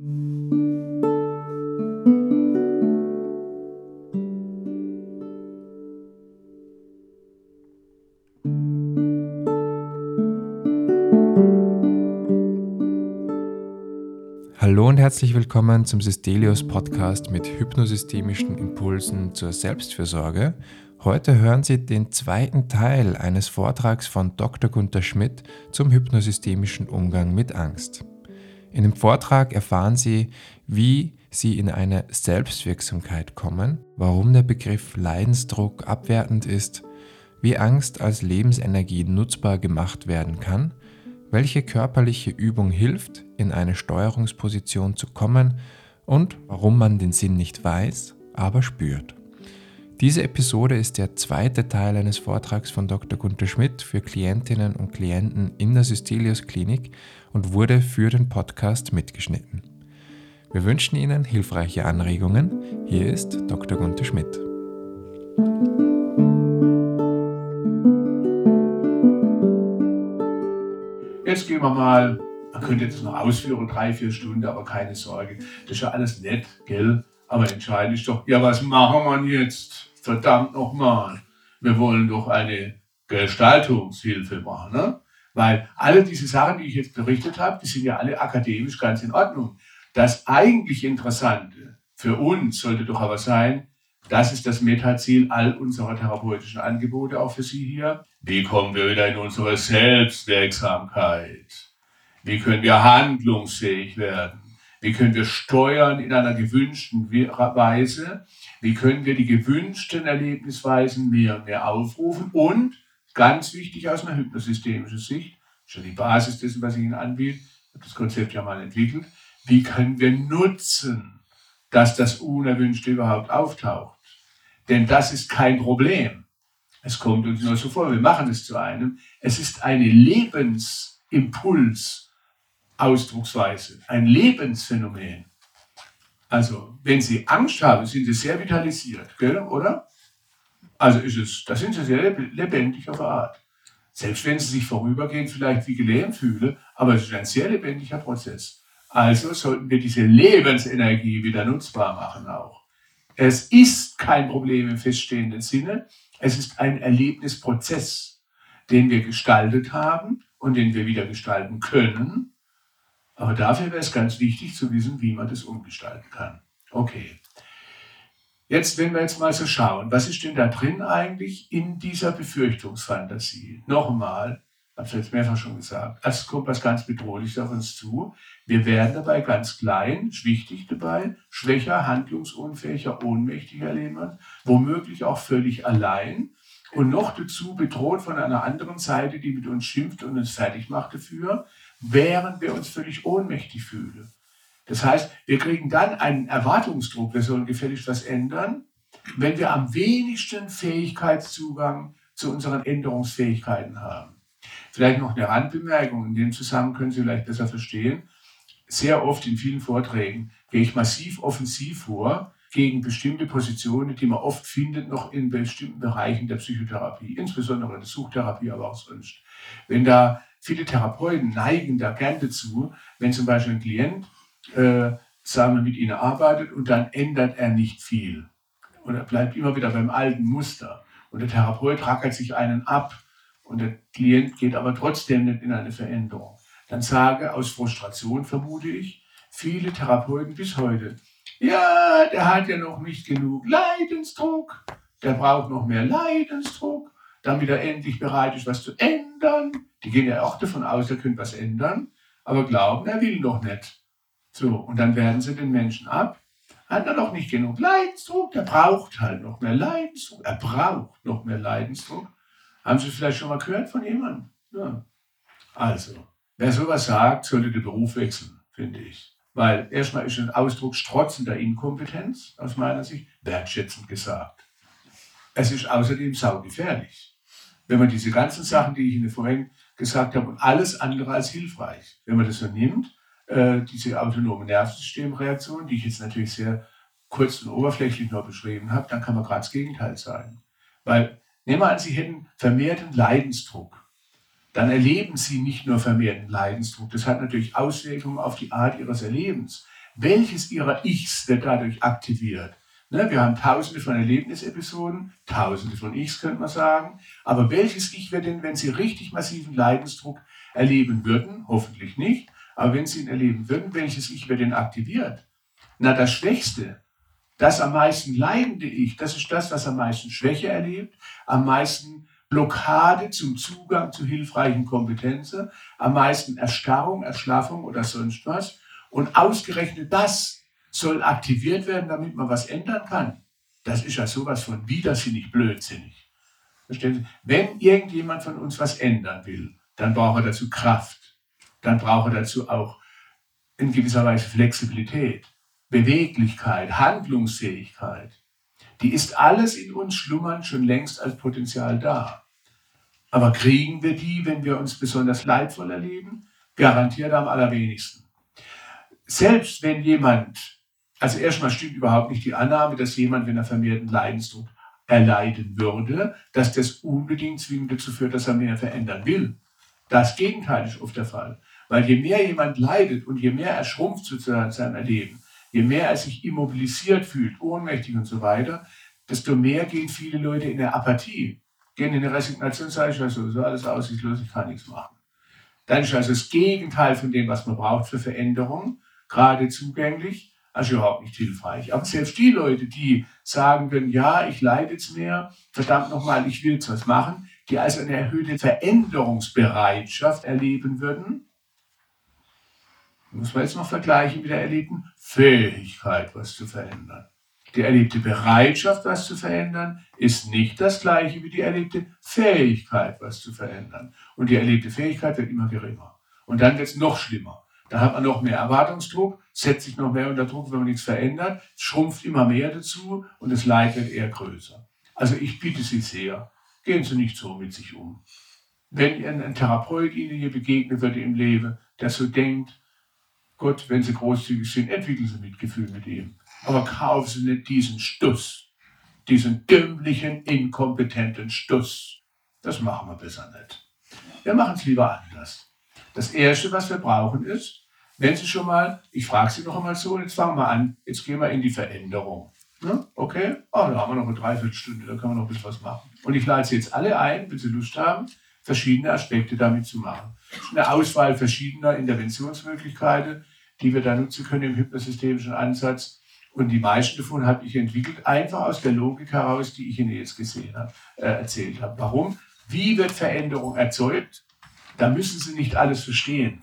Hallo und herzlich willkommen zum Systelius Podcast mit hypnosystemischen Impulsen zur Selbstfürsorge. Heute hören Sie den zweiten Teil eines Vortrags von Dr. Gunther Schmidt zum hypnosystemischen Umgang mit Angst. In dem Vortrag erfahren Sie, wie Sie in eine Selbstwirksamkeit kommen, warum der Begriff Leidensdruck abwertend ist, wie Angst als Lebensenergie nutzbar gemacht werden kann welche körperliche Übung hilft, in eine Steuerungsposition zu kommen und warum man den Sinn nicht weiß, aber spürt. Diese Episode ist der zweite Teil eines Vortrags von Dr. Gunther Schmidt für Klientinnen und Klienten in der Systelius Klinik und wurde für den Podcast mitgeschnitten. Wir wünschen Ihnen hilfreiche Anregungen. Hier ist Dr. Gunther Schmidt. Jetzt gehen wir mal, man könnte jetzt noch ausführen, drei, vier Stunden, aber keine Sorge. Das ist ja alles nett, gell? Aber entscheidend ist doch, ja, was machen wir jetzt? Verdammt nochmal. Wir wollen doch eine Gestaltungshilfe machen, ne? Weil alle diese Sachen, die ich jetzt berichtet habe, die sind ja alle akademisch ganz in Ordnung. Das eigentlich Interessante für uns sollte doch aber sein, das ist das Metaziel all unserer therapeutischen Angebote, auch für Sie hier. Wie kommen wir wieder in unsere Selbstwirksamkeit? Wie können wir handlungsfähig werden? Wie können wir steuern in einer gewünschten Weise? Wie können wir die gewünschten Erlebnisweisen mehr und mehr aufrufen? Und ganz wichtig aus einer hypnosystemischen Sicht, schon die Basis dessen, was ich Ihnen anbiete, habe das Konzept ja mal entwickelt, wie können wir nutzen, dass das Unerwünschte überhaupt auftaucht? Denn das ist kein Problem. Es kommt uns nur so vor, wir machen es zu einem. Es ist eine Lebensimpuls-Ausdrucksweise, ein Lebensphänomen. Also, wenn Sie Angst haben, sind Sie sehr vitalisiert, gell? oder? Also ist es, da sind Sie sehr lebendig auf Art. Selbst wenn Sie sich vorübergehend vielleicht wie gelähmt fühlen, aber es ist ein sehr lebendiger Prozess. Also sollten wir diese Lebensenergie wieder nutzbar machen auch. Es ist kein Problem im feststehenden Sinne. Es ist ein Erlebnisprozess, den wir gestaltet haben und den wir wieder gestalten können. Aber dafür wäre es ganz wichtig zu wissen, wie man das umgestalten kann. Okay. Jetzt, wenn wir jetzt mal so schauen, was ist denn da drin eigentlich in dieser Befürchtungsfantasie? Nochmal, habe es jetzt mehrfach schon gesagt, es kommt was ganz Bedrohliches auf uns zu. Wir werden dabei ganz klein, wichtig dabei, schwächer, handlungsunfähiger, ohnmächtiger erleben, womöglich auch völlig allein und noch dazu bedroht von einer anderen Seite, die mit uns schimpft und uns fertig macht dafür, während wir uns völlig ohnmächtig fühlen. Das heißt, wir kriegen dann einen Erwartungsdruck, wir sollen gefälligst was ändern, wenn wir am wenigsten Fähigkeitszugang zu unseren Änderungsfähigkeiten haben. Vielleicht noch eine Randbemerkung, in dem Zusammenhang können Sie vielleicht besser verstehen. Sehr oft in vielen Vorträgen gehe ich massiv offensiv vor gegen bestimmte Positionen, die man oft findet noch in bestimmten Bereichen der Psychotherapie, insbesondere in der Suchtherapie, aber auch sonst. Wenn da viele Therapeuten neigen da gern dazu, wenn zum Beispiel ein Klient, äh, wir, mit ihnen arbeitet und dann ändert er nicht viel. Und er bleibt immer wieder beim alten Muster. Und der Therapeut rackert sich einen ab und der Klient geht aber trotzdem nicht in eine Veränderung. Dann sage aus Frustration, vermute ich, viele Therapeuten bis heute, ja, der hat ja noch nicht genug Leidensdruck, der braucht noch mehr Leidensdruck, damit er endlich bereit ist, was zu ändern. Die gehen ja auch davon aus, er könnte was ändern, aber glauben, er will noch nicht. So, und dann werden sie den Menschen ab. Hat er noch nicht genug Leidensdruck, der braucht halt noch mehr Leidensdruck, er braucht noch mehr Leidensdruck. Haben Sie vielleicht schon mal gehört von jemandem? Ja. Also, wer sowas sagt, sollte den Beruf wechseln, finde ich. Weil erstmal ist ein Ausdruck strotzender Inkompetenz, aus meiner Sicht, wertschätzend gesagt. Es ist außerdem saugefährlich. Wenn man diese ganzen Sachen, die ich Ihnen vorhin gesagt habe, und alles andere als hilfreich, wenn man das so nimmt, äh, diese autonome Nervensystemreaktion, die ich jetzt natürlich sehr kurz und oberflächlich nur beschrieben habe, dann kann man gerade das Gegenteil sagen. Weil Nehmen wir an, Sie hätten vermehrten Leidensdruck. Dann erleben Sie nicht nur vermehrten Leidensdruck. Das hat natürlich Auswirkungen auf die Art Ihres Erlebens. welches ihrer Ichs wird dadurch aktiviert. Ne, wir haben tausende von Erlebnisepisoden, tausende von Ichs könnte man sagen, aber welches Ich wird denn, wenn Sie richtig massiven Leidensdruck erleben würden, hoffentlich nicht, aber wenn Sie ihn erleben würden, welches Ich wird denn aktiviert? Na, das Schwächste, das am meisten leidende Ich, das ist das, was am meisten Schwäche erlebt, am meisten Blockade zum Zugang zu hilfreichen Kompetenzen, am meisten Erstarrung, Erschlaffung oder sonst was. Und ausgerechnet das soll aktiviert werden, damit man was ändern kann. Das ist ja sowas von widersinnig blödsinnig. Verstehen Sie? Wenn irgendjemand von uns was ändern will, dann braucht er dazu Kraft. Dann braucht er dazu auch in gewisser Weise Flexibilität, Beweglichkeit, Handlungsfähigkeit die ist alles in uns schlummernd schon längst als Potenzial da. Aber kriegen wir die, wenn wir uns besonders leidvoll erleben? Garantiert am allerwenigsten. Selbst wenn jemand, also erstmal stimmt überhaupt nicht die Annahme, dass jemand, wenn er vermehrten Leidensdruck erleiden würde, dass das unbedingt zwingend dazu führt, dass er mehr verändern will. Das Gegenteil ist oft der Fall. Weil je mehr jemand leidet und je mehr er schrumpft sozusagen in seinem Erleben, Je mehr er sich immobilisiert fühlt, ohnmächtig und so weiter, desto mehr gehen viele Leute in der Apathie, gehen in der Resignation, sage ich also, so alles aussichtslos, ich kann nichts machen. Dann ist also das Gegenteil von dem, was man braucht für Veränderung, gerade zugänglich, also überhaupt nicht hilfreich. Aber selbst die Leute, die sagen können, ja, ich leide jetzt mehr, verdammt nochmal, ich will jetzt was machen, die also eine erhöhte Veränderungsbereitschaft erleben würden, muss man jetzt noch vergleichen mit der erlebten Fähigkeit, was zu verändern. Die erlebte Bereitschaft, was zu verändern, ist nicht das gleiche wie die erlebte Fähigkeit, was zu verändern. Und die erlebte Fähigkeit wird immer geringer. Und dann wird es noch schlimmer. Da hat man noch mehr Erwartungsdruck, setzt sich noch mehr unter Druck, wenn man nichts verändert, schrumpft immer mehr dazu und das Leid wird eher größer. Also ich bitte Sie sehr, gehen Sie nicht so mit sich um. Wenn ein Therapeut Ihnen hier begegnen würde im Leben, der so denkt, Gott, wenn Sie großzügig sind, entwickeln Sie Mitgefühl mit ihm. Aber kaufen Sie nicht diesen Stuss, diesen dümmlichen, inkompetenten Stuss. Das machen wir besser nicht. Wir machen es lieber anders. Das Erste, was wir brauchen, ist, wenn Sie schon mal, ich frage Sie noch einmal so, jetzt fangen wir an, jetzt gehen wir in die Veränderung. Ne? Okay? Oh, da haben wir noch eine Dreiviertelstunde, da können wir noch ein bisschen was machen. Und ich lade Sie jetzt alle ein, wenn Sie Lust haben, verschiedene Aspekte damit zu machen. Eine Auswahl verschiedener Interventionsmöglichkeiten, die wir da nutzen können im hypnosystemischen Ansatz. Und die meisten davon habe ich entwickelt, einfach aus der Logik heraus, die ich Ihnen jetzt gesehen habe, äh, erzählt habe. Warum? Wie wird Veränderung erzeugt? Da müssen Sie nicht alles verstehen.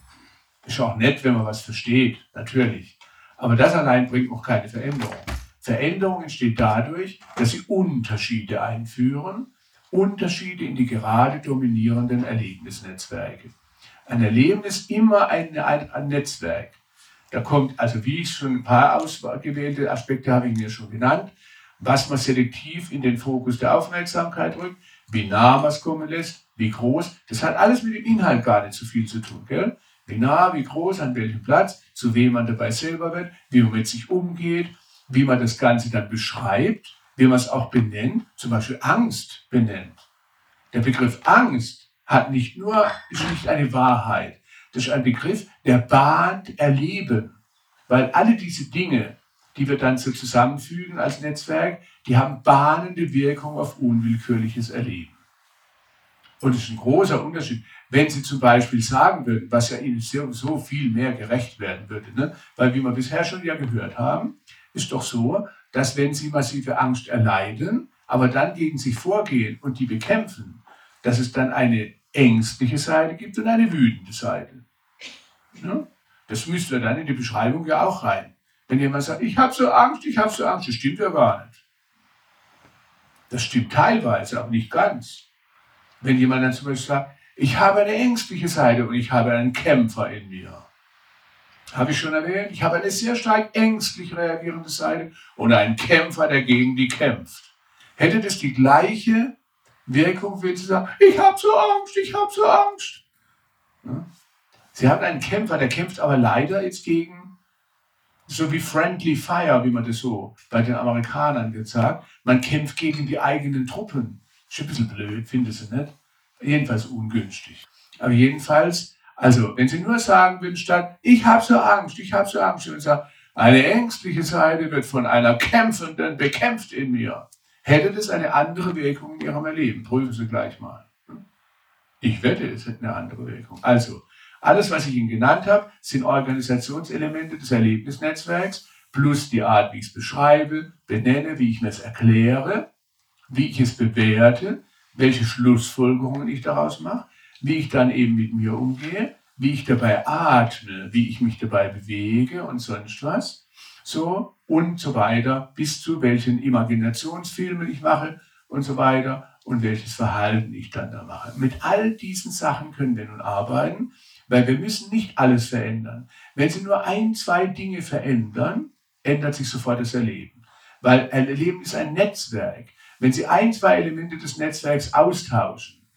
Ist auch nett, wenn man was versteht, natürlich. Aber das allein bringt noch keine Veränderung. Veränderung entsteht dadurch, dass Sie Unterschiede einführen, Unterschiede in die gerade dominierenden Erlebnisnetzwerke. Ein Erleben ist immer ein, ein, ein Netzwerk. Da kommt, also wie ich schon ein paar ausgewählte Aspekte habe ich mir schon genannt, was man selektiv in den Fokus der Aufmerksamkeit rückt, wie nah man es kommen lässt, wie groß. Das hat alles mit dem Inhalt gar nicht so viel zu tun. Gell? Wie nah, wie groß, an welchem Platz, zu wem man dabei selber wird, wie man mit sich umgeht, wie man das Ganze dann beschreibt, wie man es auch benennt, zum Beispiel Angst benennt. Der Begriff Angst hat nicht nur, ist nicht eine Wahrheit, das ist ein Begriff, der bahnt Erleben. Weil alle diese Dinge, die wir dann so zusammenfügen als Netzwerk, die haben bahnende Wirkung auf unwillkürliches Erleben. Und es ist ein großer Unterschied, wenn Sie zum Beispiel sagen würden, was ja Ihnen so, viel mehr gerecht werden würde. Ne? Weil, wie wir bisher schon ja gehört haben, ist doch so, dass wenn Sie massive Angst erleiden, aber dann gegen sich vorgehen und die bekämpfen, dass es dann eine ängstliche Seite gibt und eine wütende Seite. Ja? Das müsste dann in die Beschreibung ja auch rein. Wenn jemand sagt, ich habe so Angst, ich habe so Angst, das stimmt ja gar nicht. Das stimmt teilweise, aber nicht ganz. Wenn jemand dann zum Beispiel sagt, ich habe eine ängstliche Seite und ich habe einen Kämpfer in mir. Habe ich schon erwähnt, ich habe eine sehr stark ängstlich reagierende Seite und einen Kämpfer, der gegen die kämpft. Hätte das die gleiche Wirkung, wenn Sie sagen, ich habe so Angst, ich habe so Angst. Sie haben einen Kämpfer, der kämpft aber leider jetzt gegen, so wie Friendly Fire, wie man das so bei den Amerikanern gesagt, man kämpft gegen die eigenen Truppen. Ist ein bisschen blöd, findest du nicht? Jedenfalls ungünstig. Aber jedenfalls, also wenn Sie nur sagen würden statt, ich habe so Angst, ich habe so Angst, und sagen, Eine ängstliche Seite wird von einer kämpfenden bekämpft in mir. Hätte das eine andere Wirkung in Ihrem Erleben? Prüfen Sie gleich mal. Ich wette, es hätte eine andere Wirkung. Also, alles, was ich Ihnen genannt habe, sind Organisationselemente des Erlebnisnetzwerks plus die Art, wie ich es beschreibe, benenne, wie ich mir es erkläre, wie ich es bewerte, welche Schlussfolgerungen ich daraus mache, wie ich dann eben mit mir umgehe, wie ich dabei atme, wie ich mich dabei bewege und sonst was. So und so weiter, bis zu welchen Imaginationsfilmen ich mache und so weiter und welches Verhalten ich dann da mache. Mit all diesen Sachen können wir nun arbeiten, weil wir müssen nicht alles verändern. Wenn Sie nur ein, zwei Dinge verändern, ändert sich sofort das Erleben. Weil ein Erleben ist ein Netzwerk. Wenn Sie ein, zwei Elemente des Netzwerks austauschen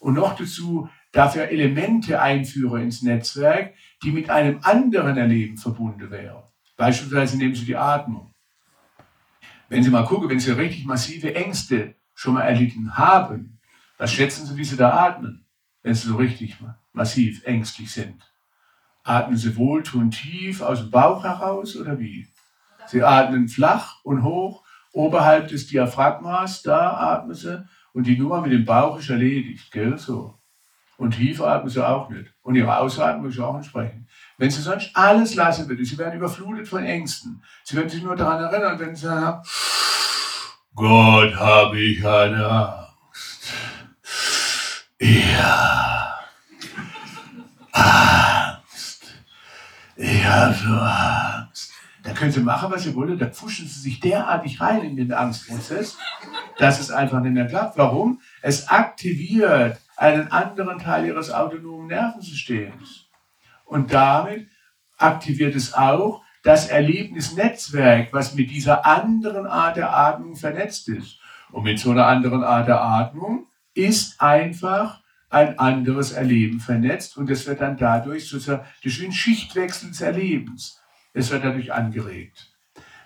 und noch dazu dafür Elemente einführen ins Netzwerk, die mit einem anderen Erleben verbunden wären. Beispielsweise nehmen Sie die Atmung. Wenn Sie mal gucken, wenn Sie richtig massive Ängste schon mal erlitten haben, was schätzen Sie, wie Sie da atmen, wenn Sie so richtig massiv ängstlich sind? Atmen Sie wohltuend tief aus dem Bauch heraus oder wie? Sie atmen flach und hoch, oberhalb des Diaphragmas, da atmen Sie und die Nummer mit dem Bauch ist erledigt, gell, so. Und tief atmen Sie auch nicht. Und Ihre Ausatmung ist auch entsprechend. Wenn Sie sonst alles lassen würden, Sie werden überflutet von Ängsten. Sie werden sich nur daran erinnern, wenn Sie sagen, Gott, habe ich eine Angst. Ja. Angst. Ich habe so Angst. Da können Sie machen, was Sie wollen. Da pfuschen Sie sich derartig rein in den Angstprozess, dass es einfach nicht mehr klappt. Warum? Es aktiviert einen anderen Teil Ihres autonomen Nervensystems. Und damit aktiviert es auch das Erlebnisnetzwerk, was mit dieser anderen Art der Atmung vernetzt ist. Und mit so einer anderen Art der Atmung ist einfach ein anderes Erleben vernetzt und es wird dann dadurch sozusagen durch den Schichtwechsel des Erlebens. Es wird dadurch angeregt.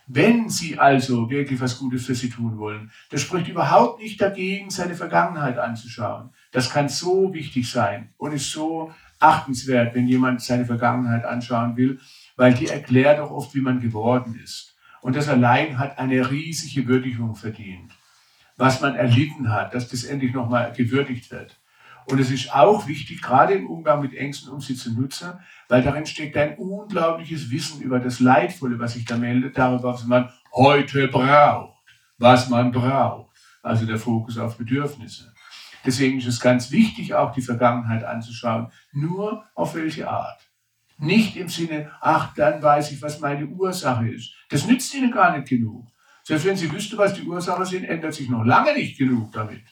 Wenn Sie also wirklich was Gutes für Sie tun wollen, das spricht überhaupt nicht dagegen, seine Vergangenheit anzuschauen. Das kann so wichtig sein und ist so achtenswert, wenn jemand seine Vergangenheit anschauen will, weil die erklärt auch oft, wie man geworden ist. Und das allein hat eine riesige Würdigung verdient. Was man erlitten hat, dass das endlich nochmal gewürdigt wird. Und es ist auch wichtig, gerade im Umgang mit Ängsten, um sie zu nutzen, weil darin steckt ein unglaubliches Wissen über das Leidvolle, was sich da meldet, darüber, was man heute braucht, was man braucht. Also der Fokus auf Bedürfnisse. Deswegen ist es ganz wichtig, auch die Vergangenheit anzuschauen. Nur auf welche Art. Nicht im Sinne, ach, dann weiß ich, was meine Ursache ist. Das nützt Ihnen gar nicht genug. Selbst wenn Sie wüssten, was die Ursache sind, ändert sich noch lange nicht genug damit.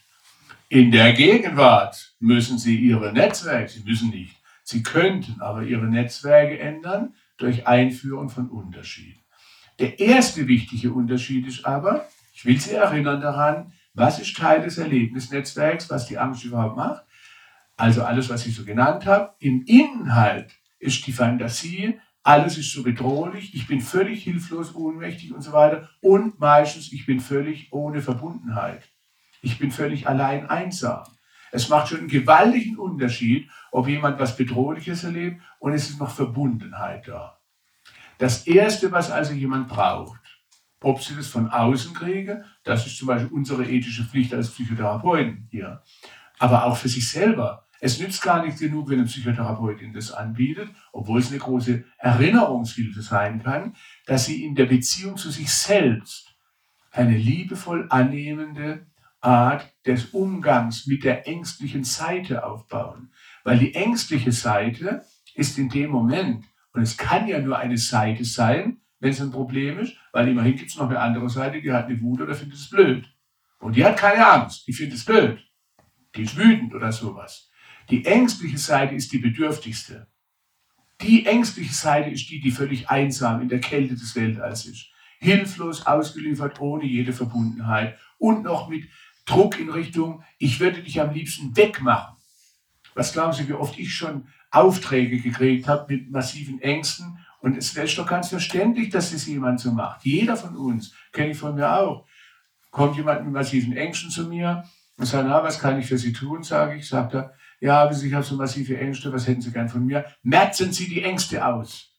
In der Gegenwart müssen Sie Ihre Netzwerke, Sie müssen nicht, Sie könnten aber Ihre Netzwerke ändern durch Einführung von Unterschieden. Der erste wichtige Unterschied ist aber, ich will Sie erinnern daran, was ist Teil des Erlebnisnetzwerks, was die Angst überhaupt macht. Also alles, was ich so genannt habe. Im Inhalt ist die Fantasie, alles ist so bedrohlich, ich bin völlig hilflos, ohnmächtig und so weiter. Und meistens, ich bin völlig ohne Verbundenheit. Ich bin völlig allein einsam. Es macht schon einen gewaltigen Unterschied, ob jemand was Bedrohliches erlebt und es ist noch Verbundenheit da. Das Erste, was also jemand braucht, ob sie das von außen kriege, das ist zum Beispiel unsere ethische Pflicht als Psychotherapeuten hier. Aber auch für sich selber. Es nützt gar nicht genug, wenn eine Psychotherapeutin das anbietet, obwohl es eine große Erinnerungshilfe sein kann, dass sie in der Beziehung zu sich selbst eine liebevoll annehmende Art des Umgangs mit der ängstlichen Seite aufbauen. Weil die ängstliche Seite ist in dem Moment, und es kann ja nur eine Seite sein, wenn es ein Problem ist, weil immerhin gibt es noch eine andere Seite, die hat eine Wut oder findet es blöd. Und die hat keine Angst, die findet es blöd. Die ist wütend oder sowas. Die ängstliche Seite ist die bedürftigste. Die ängstliche Seite ist die, die völlig einsam in der Kälte des Weltalls ist. Hilflos ausgeliefert, ohne jede Verbundenheit und noch mit Druck in Richtung, ich würde dich am liebsten wegmachen. Was glauben Sie, wie oft ich schon Aufträge gekriegt habe mit massiven Ängsten? Und es wäre doch ganz verständlich, dass das jemand so macht. Jeder von uns, kenne ich von mir auch. Kommt jemand mit massiven Ängsten zu mir und sagt, na, was kann ich für Sie tun, sage ich, sagt er, ja, ich habe so massive Ängste, was hätten Sie gern von mir? Merzen Sie die Ängste aus.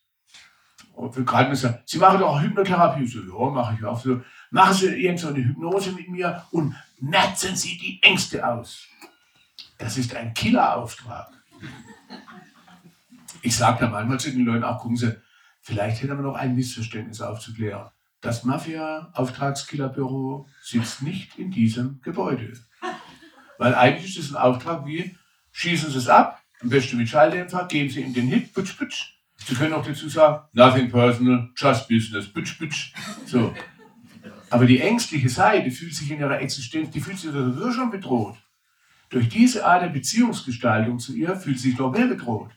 Und wir gerade sagen, Sie machen doch Hypnotherapie. So, ja, mache ich auch so. Machen Sie irgend so eine Hypnose mit mir und merzen Sie die Ängste aus. Das ist ein Killerauftrag. Ich sage da manchmal zu den Leuten auch, gucken Sie, vielleicht hätten wir noch ein Missverständnis aufzuklären. Das Mafia-Auftragskillerbüro sitzt nicht in diesem Gebäude. Weil eigentlich ist es ein Auftrag wie, schießen Sie es ab, am besten mit Schalldämpfer, geben Sie ihm den Hit, putsch, putsch. Sie können auch dazu sagen, nothing personal, just business, putsch, putsch. So. Aber die ängstliche Seite fühlt sich in ihrer Existenz, die fühlt sich sowieso schon bedroht. Durch diese Art der Beziehungsgestaltung zu ihr fühlt sie sich noch mehr bedroht.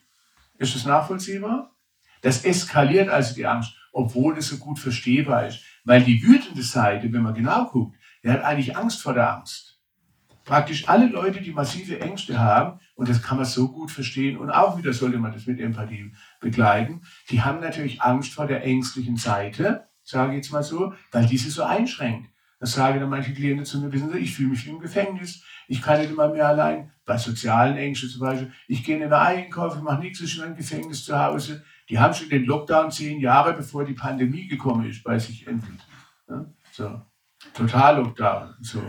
Ist das nachvollziehbar? Das eskaliert also die Angst, obwohl es so gut verstehbar ist. Weil die wütende Seite, wenn man genau guckt, der hat eigentlich Angst vor der Angst. Praktisch alle Leute, die massive Ängste haben, und das kann man so gut verstehen, und auch wieder sollte man das mit Empathie begleiten, die haben natürlich Angst vor der ängstlichen Seite, sage ich jetzt mal so, weil diese so einschränkt. Das sagen dann manche Klienten zu mir, wissen Sie, ich fühle mich wie im Gefängnis, ich kann nicht immer mehr allein, bei sozialen Ängsten zum Beispiel, ich gehe in den Einkauf, ich mache nichts, ich bin im Gefängnis zu Hause. Die haben schon den Lockdown zehn Jahre, bevor die Pandemie gekommen ist, bei sich endlich. Ja, so. Total-Lockdown. So.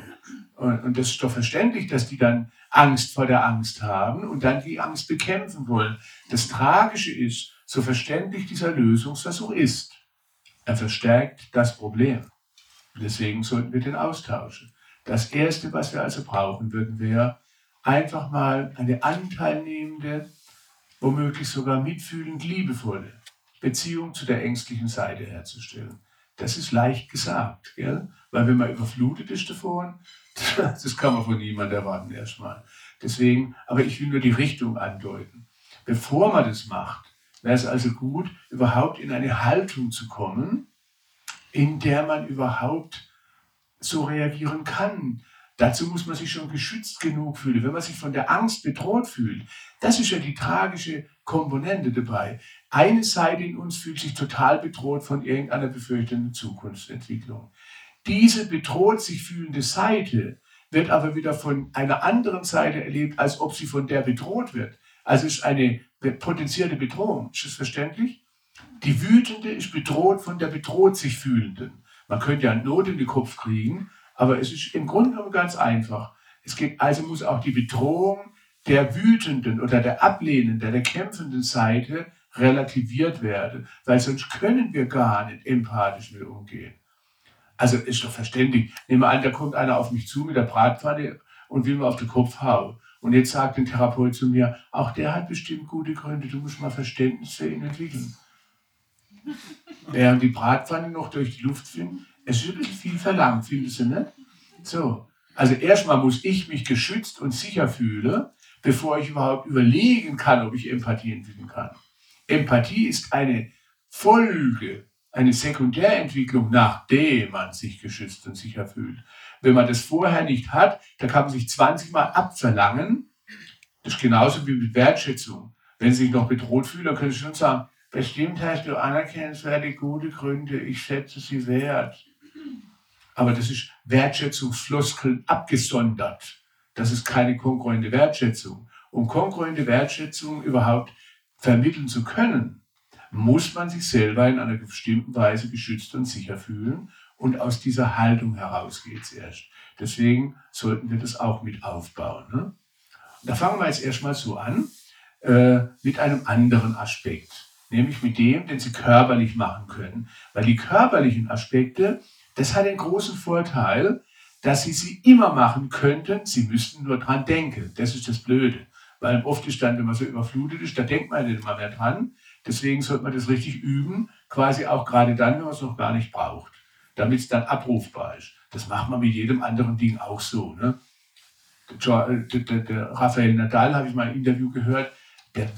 Und, und das ist doch verständlich, dass die dann Angst vor der Angst haben und dann die Angst bekämpfen wollen. Das Tragische ist, so verständlich dieser Lösungsversuch ist, er verstärkt das Problem. Deswegen sollten wir den austauschen. Das Erste, was wir also brauchen würden, wäre einfach mal eine anteilnehmende, womöglich sogar mitfühlend liebevolle Beziehung zu der ängstlichen Seite herzustellen. Das ist leicht gesagt, gell? weil wenn man überflutet ist davon, das kann man von niemandem erwarten erstmal. Deswegen, aber ich will nur die Richtung andeuten. Bevor man das macht, wäre es also gut, überhaupt in eine Haltung zu kommen, in der man überhaupt so reagieren kann. Dazu muss man sich schon geschützt genug fühlen. Wenn man sich von der Angst bedroht fühlt, das ist ja die tragische Komponente dabei. Eine Seite in uns fühlt sich total bedroht von irgendeiner befürchteten Zukunftsentwicklung. Diese bedroht sich fühlende Seite wird aber wieder von einer anderen Seite erlebt, als ob sie von der bedroht wird. Also ist eine potenzielle Bedrohung. Ist das verständlich? Die Wütende ist bedroht von der bedroht sich Fühlenden. Man könnte ja Not in den Kopf kriegen, aber es ist im Grunde genommen ganz einfach. Es geht, also muss auch die Bedrohung der wütenden oder der ablehnenden, der kämpfenden Seite relativiert werden, weil sonst können wir gar nicht empathisch mit umgehen. Also ist doch verständlich. Nehmen wir an, da kommt einer auf mich zu mit der Bratpfanne und will mir auf den Kopf hauen. Und jetzt sagt ein Therapeut zu mir, auch der hat bestimmt gute Gründe, du musst mal Verständnis für ihn entwickeln. Während die Bratpfanne noch durch die Luft fliegt, es bisschen viel verlangt, findest du nicht? So. Also erstmal muss ich mich geschützt und sicher fühlen, bevor ich überhaupt überlegen kann, ob ich Empathie entwickeln kann. Empathie ist eine Folge eine Sekundärentwicklung, nachdem man sich geschützt und sicher fühlt. Wenn man das vorher nicht hat, dann kann man sich 20 Mal abverlangen. Das ist genauso wie mit Wertschätzung. Wenn Sie sich noch bedroht fühlen, dann können Sie schon sagen, bestimmt hast du anerkennenswerte gute Gründe, ich schätze sie wert. Aber das ist Wertschätzungsfloskeln abgesondert. Das ist keine konkurrente Wertschätzung. Um konkurrente Wertschätzung überhaupt vermitteln zu können, muss man sich selber in einer bestimmten Weise geschützt und sicher fühlen. Und aus dieser Haltung heraus geht es erst. Deswegen sollten wir das auch mit aufbauen. Ne? da fangen wir jetzt erstmal so an, äh, mit einem anderen Aspekt. Nämlich mit dem, den Sie körperlich machen können. Weil die körperlichen Aspekte, das hat den großen Vorteil, dass Sie sie immer machen könnten. Sie müssten nur dran denken. Das ist das Blöde. Weil oft ist dann, wenn man so überflutet ist, da denkt man nicht immer mehr dran. Deswegen sollte man das richtig üben, quasi auch gerade dann, wenn man es noch gar nicht braucht, damit es dann abrufbar ist. Das macht man mit jedem anderen Ding auch so. Ne? Der, der, Rafael Nadal, habe ich mal ein Interview gehört, der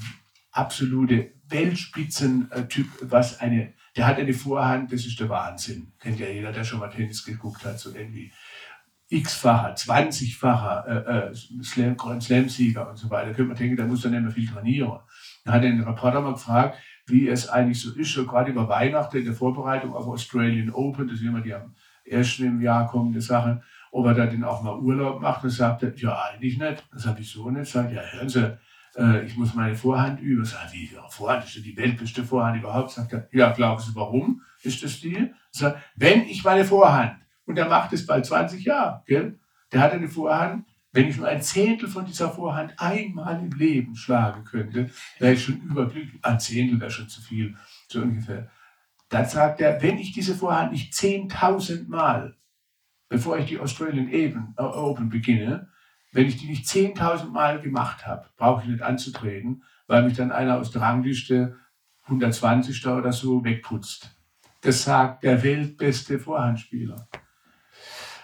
absolute Weltspitzentyp, was eine, der hat eine Vorhand, das ist der Wahnsinn. Kennt ja jeder, der schon mal Tennis geguckt hat, so irgendwie x-facher, 20-facher äh, äh, Slam, Grand Slam-Sieger und so weiter. Da könnte man denken, da muss dann nicht mehr viel trainieren. Da hat den Reporter mal gefragt, wie es eigentlich so ist, so gerade über Weihnachten in der Vorbereitung auf Australian Open, das ist immer die am ersten im Jahr kommende Sache, ob er da denn auch mal Urlaub macht. Und sagt er, ja, eigentlich nicht. Das habe ich so nicht. Sagt, ja, hören Sie, äh, ich muss meine Vorhand üben. Sage, wie, ja, Vorhand ist ja die weltbeste Vorhand überhaupt. Sagt er, ja, glauben Sie, warum ist das die? Sage, wenn ich meine Vorhand, und er macht es bald 20 Jahre, gell? der hat eine Vorhand, wenn ich nur ein Zehntel von dieser Vorhand einmal im Leben schlagen könnte, wäre ich schon überglücklich. Ein Zehntel wäre schon zu viel, so ungefähr. Dann sagt er, wenn ich diese Vorhand nicht 10.000 Mal, bevor ich die Australian Open beginne, wenn ich die nicht 10.000 Mal gemacht habe, brauche ich nicht anzutreten, weil mich dann einer aus der Rangliste 120. oder so wegputzt. Das sagt der weltbeste Vorhandspieler.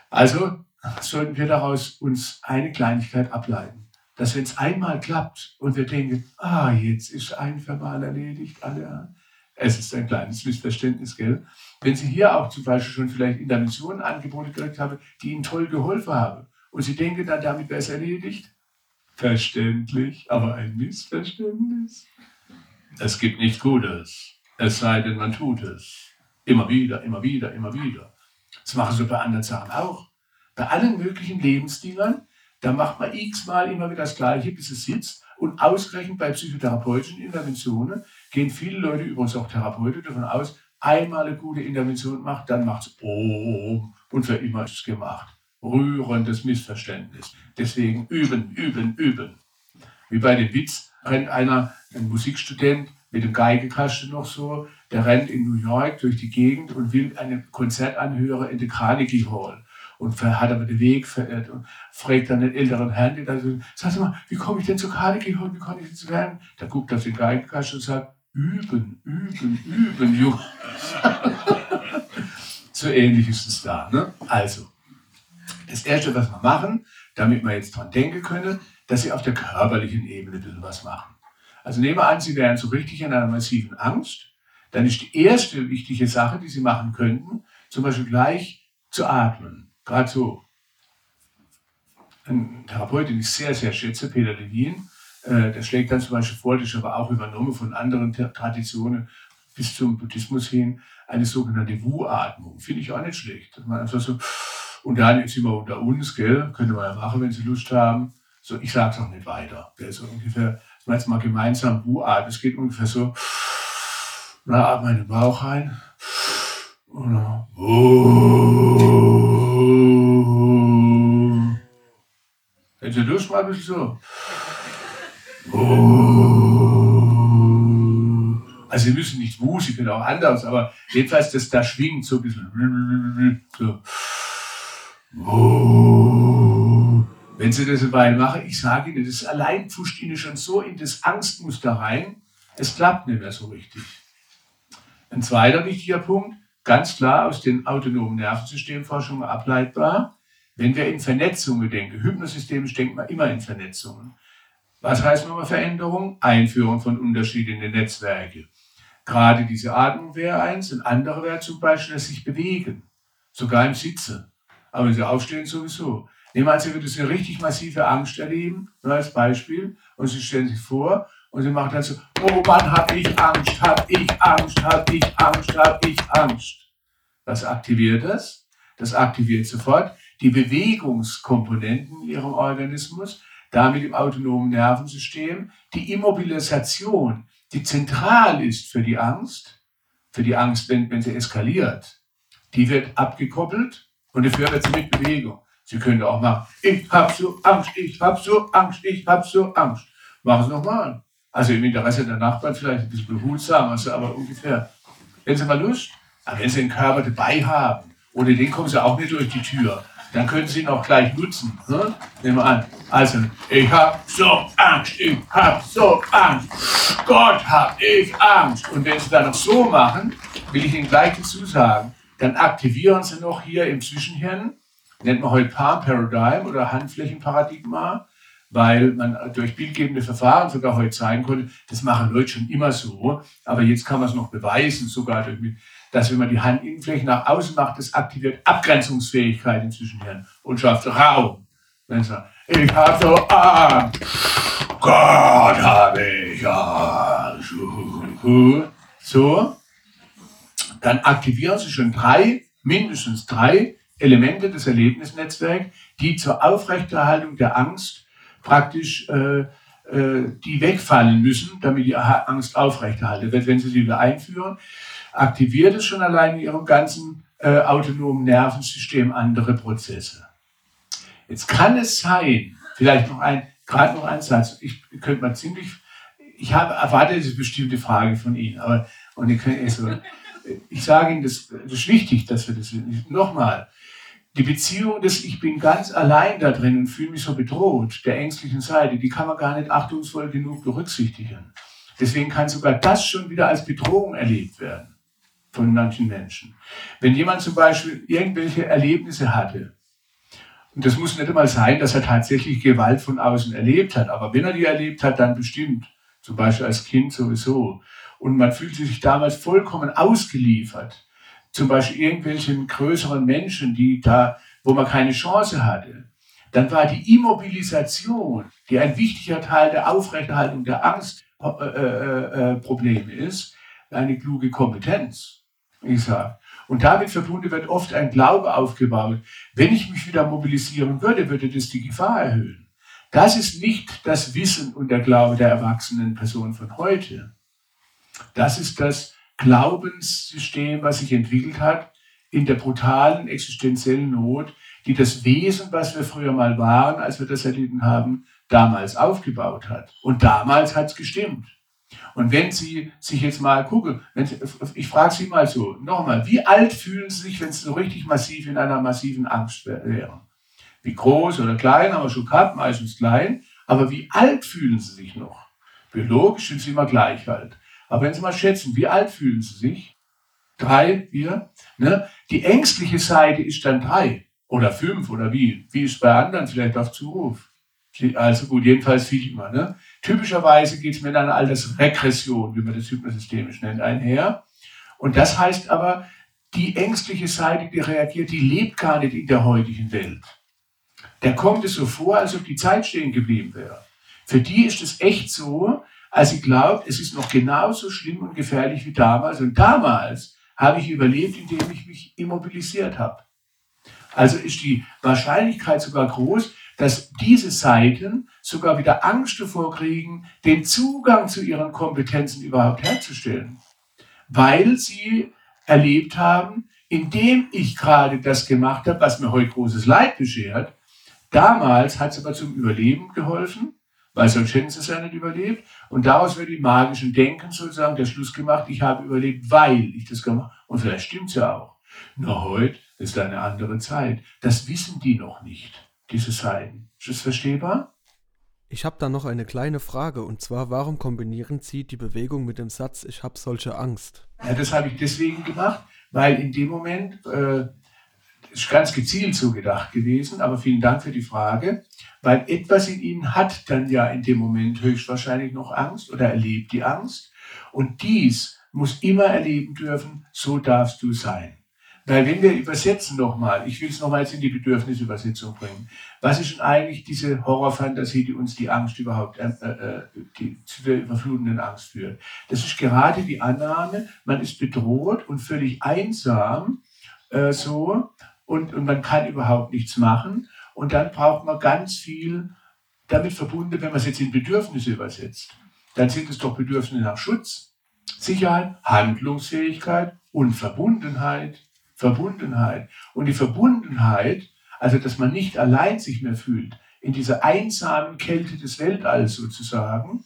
Also sollten wir daraus uns eine Kleinigkeit ableiten. Dass wenn es einmal klappt und wir denken, ah, jetzt ist ein Verbal erledigt, alle, es ist ein kleines Missverständnis, gell? Wenn Sie hier auch zum Beispiel schon vielleicht Interventionen Angebote gekriegt haben, die Ihnen toll geholfen haben, und Sie denken dann, damit wäre es erledigt? Verständlich, aber ein Missverständnis. Es gibt nichts Gutes, es sei denn, man tut es. Immer wieder, immer wieder, immer wieder. Das machen sie bei anderen Sachen auch. Bei allen möglichen Lebensdingern, da macht man x-mal immer wieder das Gleiche, bis es sitzt. Und ausgerechnet bei psychotherapeutischen Interventionen gehen viele Leute, übrigens auch Therapeuten, davon aus, einmal eine gute Intervention macht, dann macht es oh, und für immer ist es gemacht rührendes Missverständnis. Deswegen üben, üben, üben. Wie bei dem Witz rennt einer, ein Musikstudent, mit dem Geigekasten noch so, der rennt in New York durch die Gegend und will ein Konzert anhören in der Carnegie Hall. Und hat aber den Weg verirrt und fragt dann den älteren Herrn, der so, sag mal, wie komme ich denn zur Carnegie Hall, wie komme ich zu lernen? Der guckt auf den Geigekasten und sagt, üben, üben, üben, Junge. so ähnlich ist es da. Ne? Also, das Erste, was wir machen, damit wir jetzt dran denken können, dass Sie auf der körperlichen Ebene ein bisschen was machen. Also nehmen wir an, Sie wären so richtig in einer massiven Angst. Dann ist die erste wichtige Sache, die Sie machen könnten, zum Beispiel gleich zu atmen. Gerade so. Ein Therapeut, den ich sehr, sehr schätze, Peter Levin, äh, der schlägt dann zum Beispiel vor, das ist aber auch übernommen von anderen Traditionen bis zum Buddhismus hin, eine sogenannte Wu-Atmung. Finde ich auch nicht schlecht. Dass man einfach so und dann jetzt wir unter uns, gell, könnte man ja machen, wenn Sie Lust haben. So, ich sage es auch nicht weiter. Gell, so ungefähr, dass wir jetzt mal gemeinsam U-Atmen. Es geht ungefähr so, na, atme in den Bauch rein. Wenn Sie Lust mal ein bisschen so. Also Sie müssen nicht Wu, Sie können auch anders, aber jedenfalls, dass da schwingt so ein bisschen. So. Oh. Wenn Sie das eine Weile machen, ich sage Ihnen, das allein pfuscht Ihnen schon so in das Angstmuster rein, es klappt nicht mehr so richtig. Ein zweiter wichtiger Punkt, ganz klar aus den autonomen Nervensystemforschungen ableitbar, wenn wir in Vernetzungen denken, hypnosystemisch denkt man immer in Vernetzungen. Was heißt nochmal Veränderung? Einführung von Unterschieden in den Netzwerke. Gerade diese Atmung wäre eins, ein anderer wäre zum Beispiel das sich bewegen, sogar im Sitzen. Aber wenn sie aufstehen, sowieso. Nehmen wir an, sie würde eine richtig massive Angst erleben, nur als Beispiel, und sie stellen sich vor und sie machen dann so, oh Mann, hab ich Angst, hab ich Angst, hab ich Angst, hab ich Angst. Was aktiviert das? Das aktiviert sofort die Bewegungskomponenten in ihrem Organismus, damit im autonomen Nervensystem, die Immobilisation, die zentral ist für die Angst, für die Angst, wenn, wenn sie eskaliert, die wird abgekoppelt und dafür wird sie mit Bewegung. Sie können auch machen, ich hab so Angst, ich hab so Angst, ich hab so Angst. Machen Sie nochmal. Also im Interesse der Nachbarn vielleicht ein bisschen behutsam, also aber ungefähr. Wenn Sie mal Lust, aber wenn Sie den Körper dabei haben, ohne den kommen Sie auch nicht durch die Tür, dann können Sie ihn auch gleich nutzen. Ne? Nehmen wir an. Also, ich hab so Angst, ich hab so Angst. Gott hab ich Angst. Und wenn Sie dann noch so machen, will ich Ihnen gleich dazu sagen, dann aktivieren sie noch hier im Zwischenhirn, nennt man heute Palm Paradigm oder Handflächenparadigma, weil man durch bildgebende Verfahren sogar heute zeigen konnte, das machen Leute schon immer so, aber jetzt kann man es noch beweisen, sogar durch, dass wenn man die Handinnenfläche nach außen macht, das aktiviert Abgrenzungsfähigkeit im Zwischenhirn und schafft Raum. Wenn sie ich habe so Angst, Gott habe ich Angst. So, dann aktivieren Sie schon drei, mindestens drei Elemente des Erlebnisnetzwerks, die zur Aufrechterhaltung der Angst praktisch äh, äh, die wegfallen müssen, damit die Angst aufrechterhalten wird. Wenn Sie sie wieder einführen, aktiviert es schon allein in Ihrem ganzen äh, autonomen Nervensystem andere Prozesse. Jetzt kann es sein, vielleicht noch ein, gerade noch ein Satz, ich könnte mal ziemlich, ich habe erwartet eine bestimmte Frage von Ihnen, aber und ich, also, ich sage Ihnen, das, das ist wichtig, dass wir das nochmal. Die Beziehung des Ich bin ganz allein da drin und fühle mich so bedroht, der ängstlichen Seite, die kann man gar nicht achtungsvoll genug berücksichtigen. Deswegen kann sogar das schon wieder als Bedrohung erlebt werden von manchen Menschen. Wenn jemand zum Beispiel irgendwelche Erlebnisse hatte, und das muss nicht einmal sein, dass er tatsächlich Gewalt von außen erlebt hat, aber wenn er die erlebt hat, dann bestimmt, zum Beispiel als Kind sowieso. Und man fühlte sich damals vollkommen ausgeliefert zum Beispiel irgendwelchen größeren Menschen, die da, wo man keine Chance hatte, dann war die Immobilisation, die ein wichtiger Teil der Aufrechterhaltung der Angstprobleme äh, äh, äh, ist, eine kluge Kompetenz. Ich sage. Und damit verbunden wird oft ein Glaube aufgebaut. Wenn ich mich wieder mobilisieren würde, würde das die Gefahr erhöhen. Das ist nicht das Wissen und der Glaube der erwachsenen Person von heute. Das ist das Glaubenssystem, was sich entwickelt hat, in der brutalen existenziellen Not, die das Wesen, was wir früher mal waren, als wir das erlitten haben, damals aufgebaut hat. Und damals hat es gestimmt. Und wenn Sie sich jetzt mal gucken, Sie, ich frage Sie mal so, nochmal, wie alt fühlen Sie sich, wenn Sie so richtig massiv in einer massiven Angst wären? Wie groß oder klein haben wir schon gehabt, meistens klein, aber wie alt fühlen Sie sich noch? Biologisch sind Sie immer gleich alt. Aber wenn Sie mal schätzen, wie alt fühlen Sie sich? Drei, vier? Ne? Die ängstliche Seite ist dann drei oder fünf oder wie? Wie ist bei anderen vielleicht auf Zuruf? Also gut, jedenfalls viel immer. Ne? Typischerweise geht es mit einer Altersregression, wie man das hypnosystemisch nennt, einher. Und das heißt aber, die ängstliche Seite, die reagiert, die lebt gar nicht in der heutigen Welt. Der kommt es so vor, als ob die Zeit stehen geblieben wäre. Für die ist es echt so, als ich glaube, es ist noch genauso schlimm und gefährlich wie damals. Und damals habe ich überlebt, indem ich mich immobilisiert habe. Also ist die Wahrscheinlichkeit sogar groß, dass diese Seiten sogar wieder Angst davor kriegen, den Zugang zu ihren Kompetenzen überhaupt herzustellen. Weil sie erlebt haben, indem ich gerade das gemacht habe, was mir heute großes Leid beschert, damals hat es aber zum Überleben geholfen weil sonst hätten sie es ja nicht überlebt. Und daraus wird im magischen Denken sozusagen der Schluss gemacht, ich habe überlebt, weil ich das gemacht habe. Und vielleicht stimmt es ja auch. Nur heute ist eine andere Zeit. Das wissen die noch nicht, diese Seiten. Ist das verstehbar? Ich habe da noch eine kleine Frage und zwar, warum kombinieren Sie die Bewegung mit dem Satz, ich habe solche Angst? Ja, das habe ich deswegen gemacht, weil in dem Moment, äh, ist ganz gezielt so gedacht gewesen, aber vielen Dank für die Frage, weil etwas in ihnen hat dann ja in dem Moment höchstwahrscheinlich noch Angst oder erlebt die Angst. Und dies muss immer erleben dürfen, so darfst du sein. Weil wenn wir übersetzen nochmal, ich will es nochmal jetzt in die Bedürfnisübersetzung bringen, was ist denn eigentlich diese Horrorfantasie, die uns die Angst überhaupt, äh, äh, die, zu der überflutenden Angst führt? Das ist gerade die Annahme, man ist bedroht und völlig einsam, äh, so, und, und man kann überhaupt nichts machen. Und dann braucht man ganz viel damit verbunden, wenn man es jetzt in Bedürfnisse übersetzt. Dann sind es doch Bedürfnisse nach Schutz, Sicherheit, Handlungsfähigkeit und Verbundenheit. Verbundenheit. Und die Verbundenheit, also dass man nicht allein sich mehr fühlt, in dieser einsamen Kälte des Weltalls sozusagen,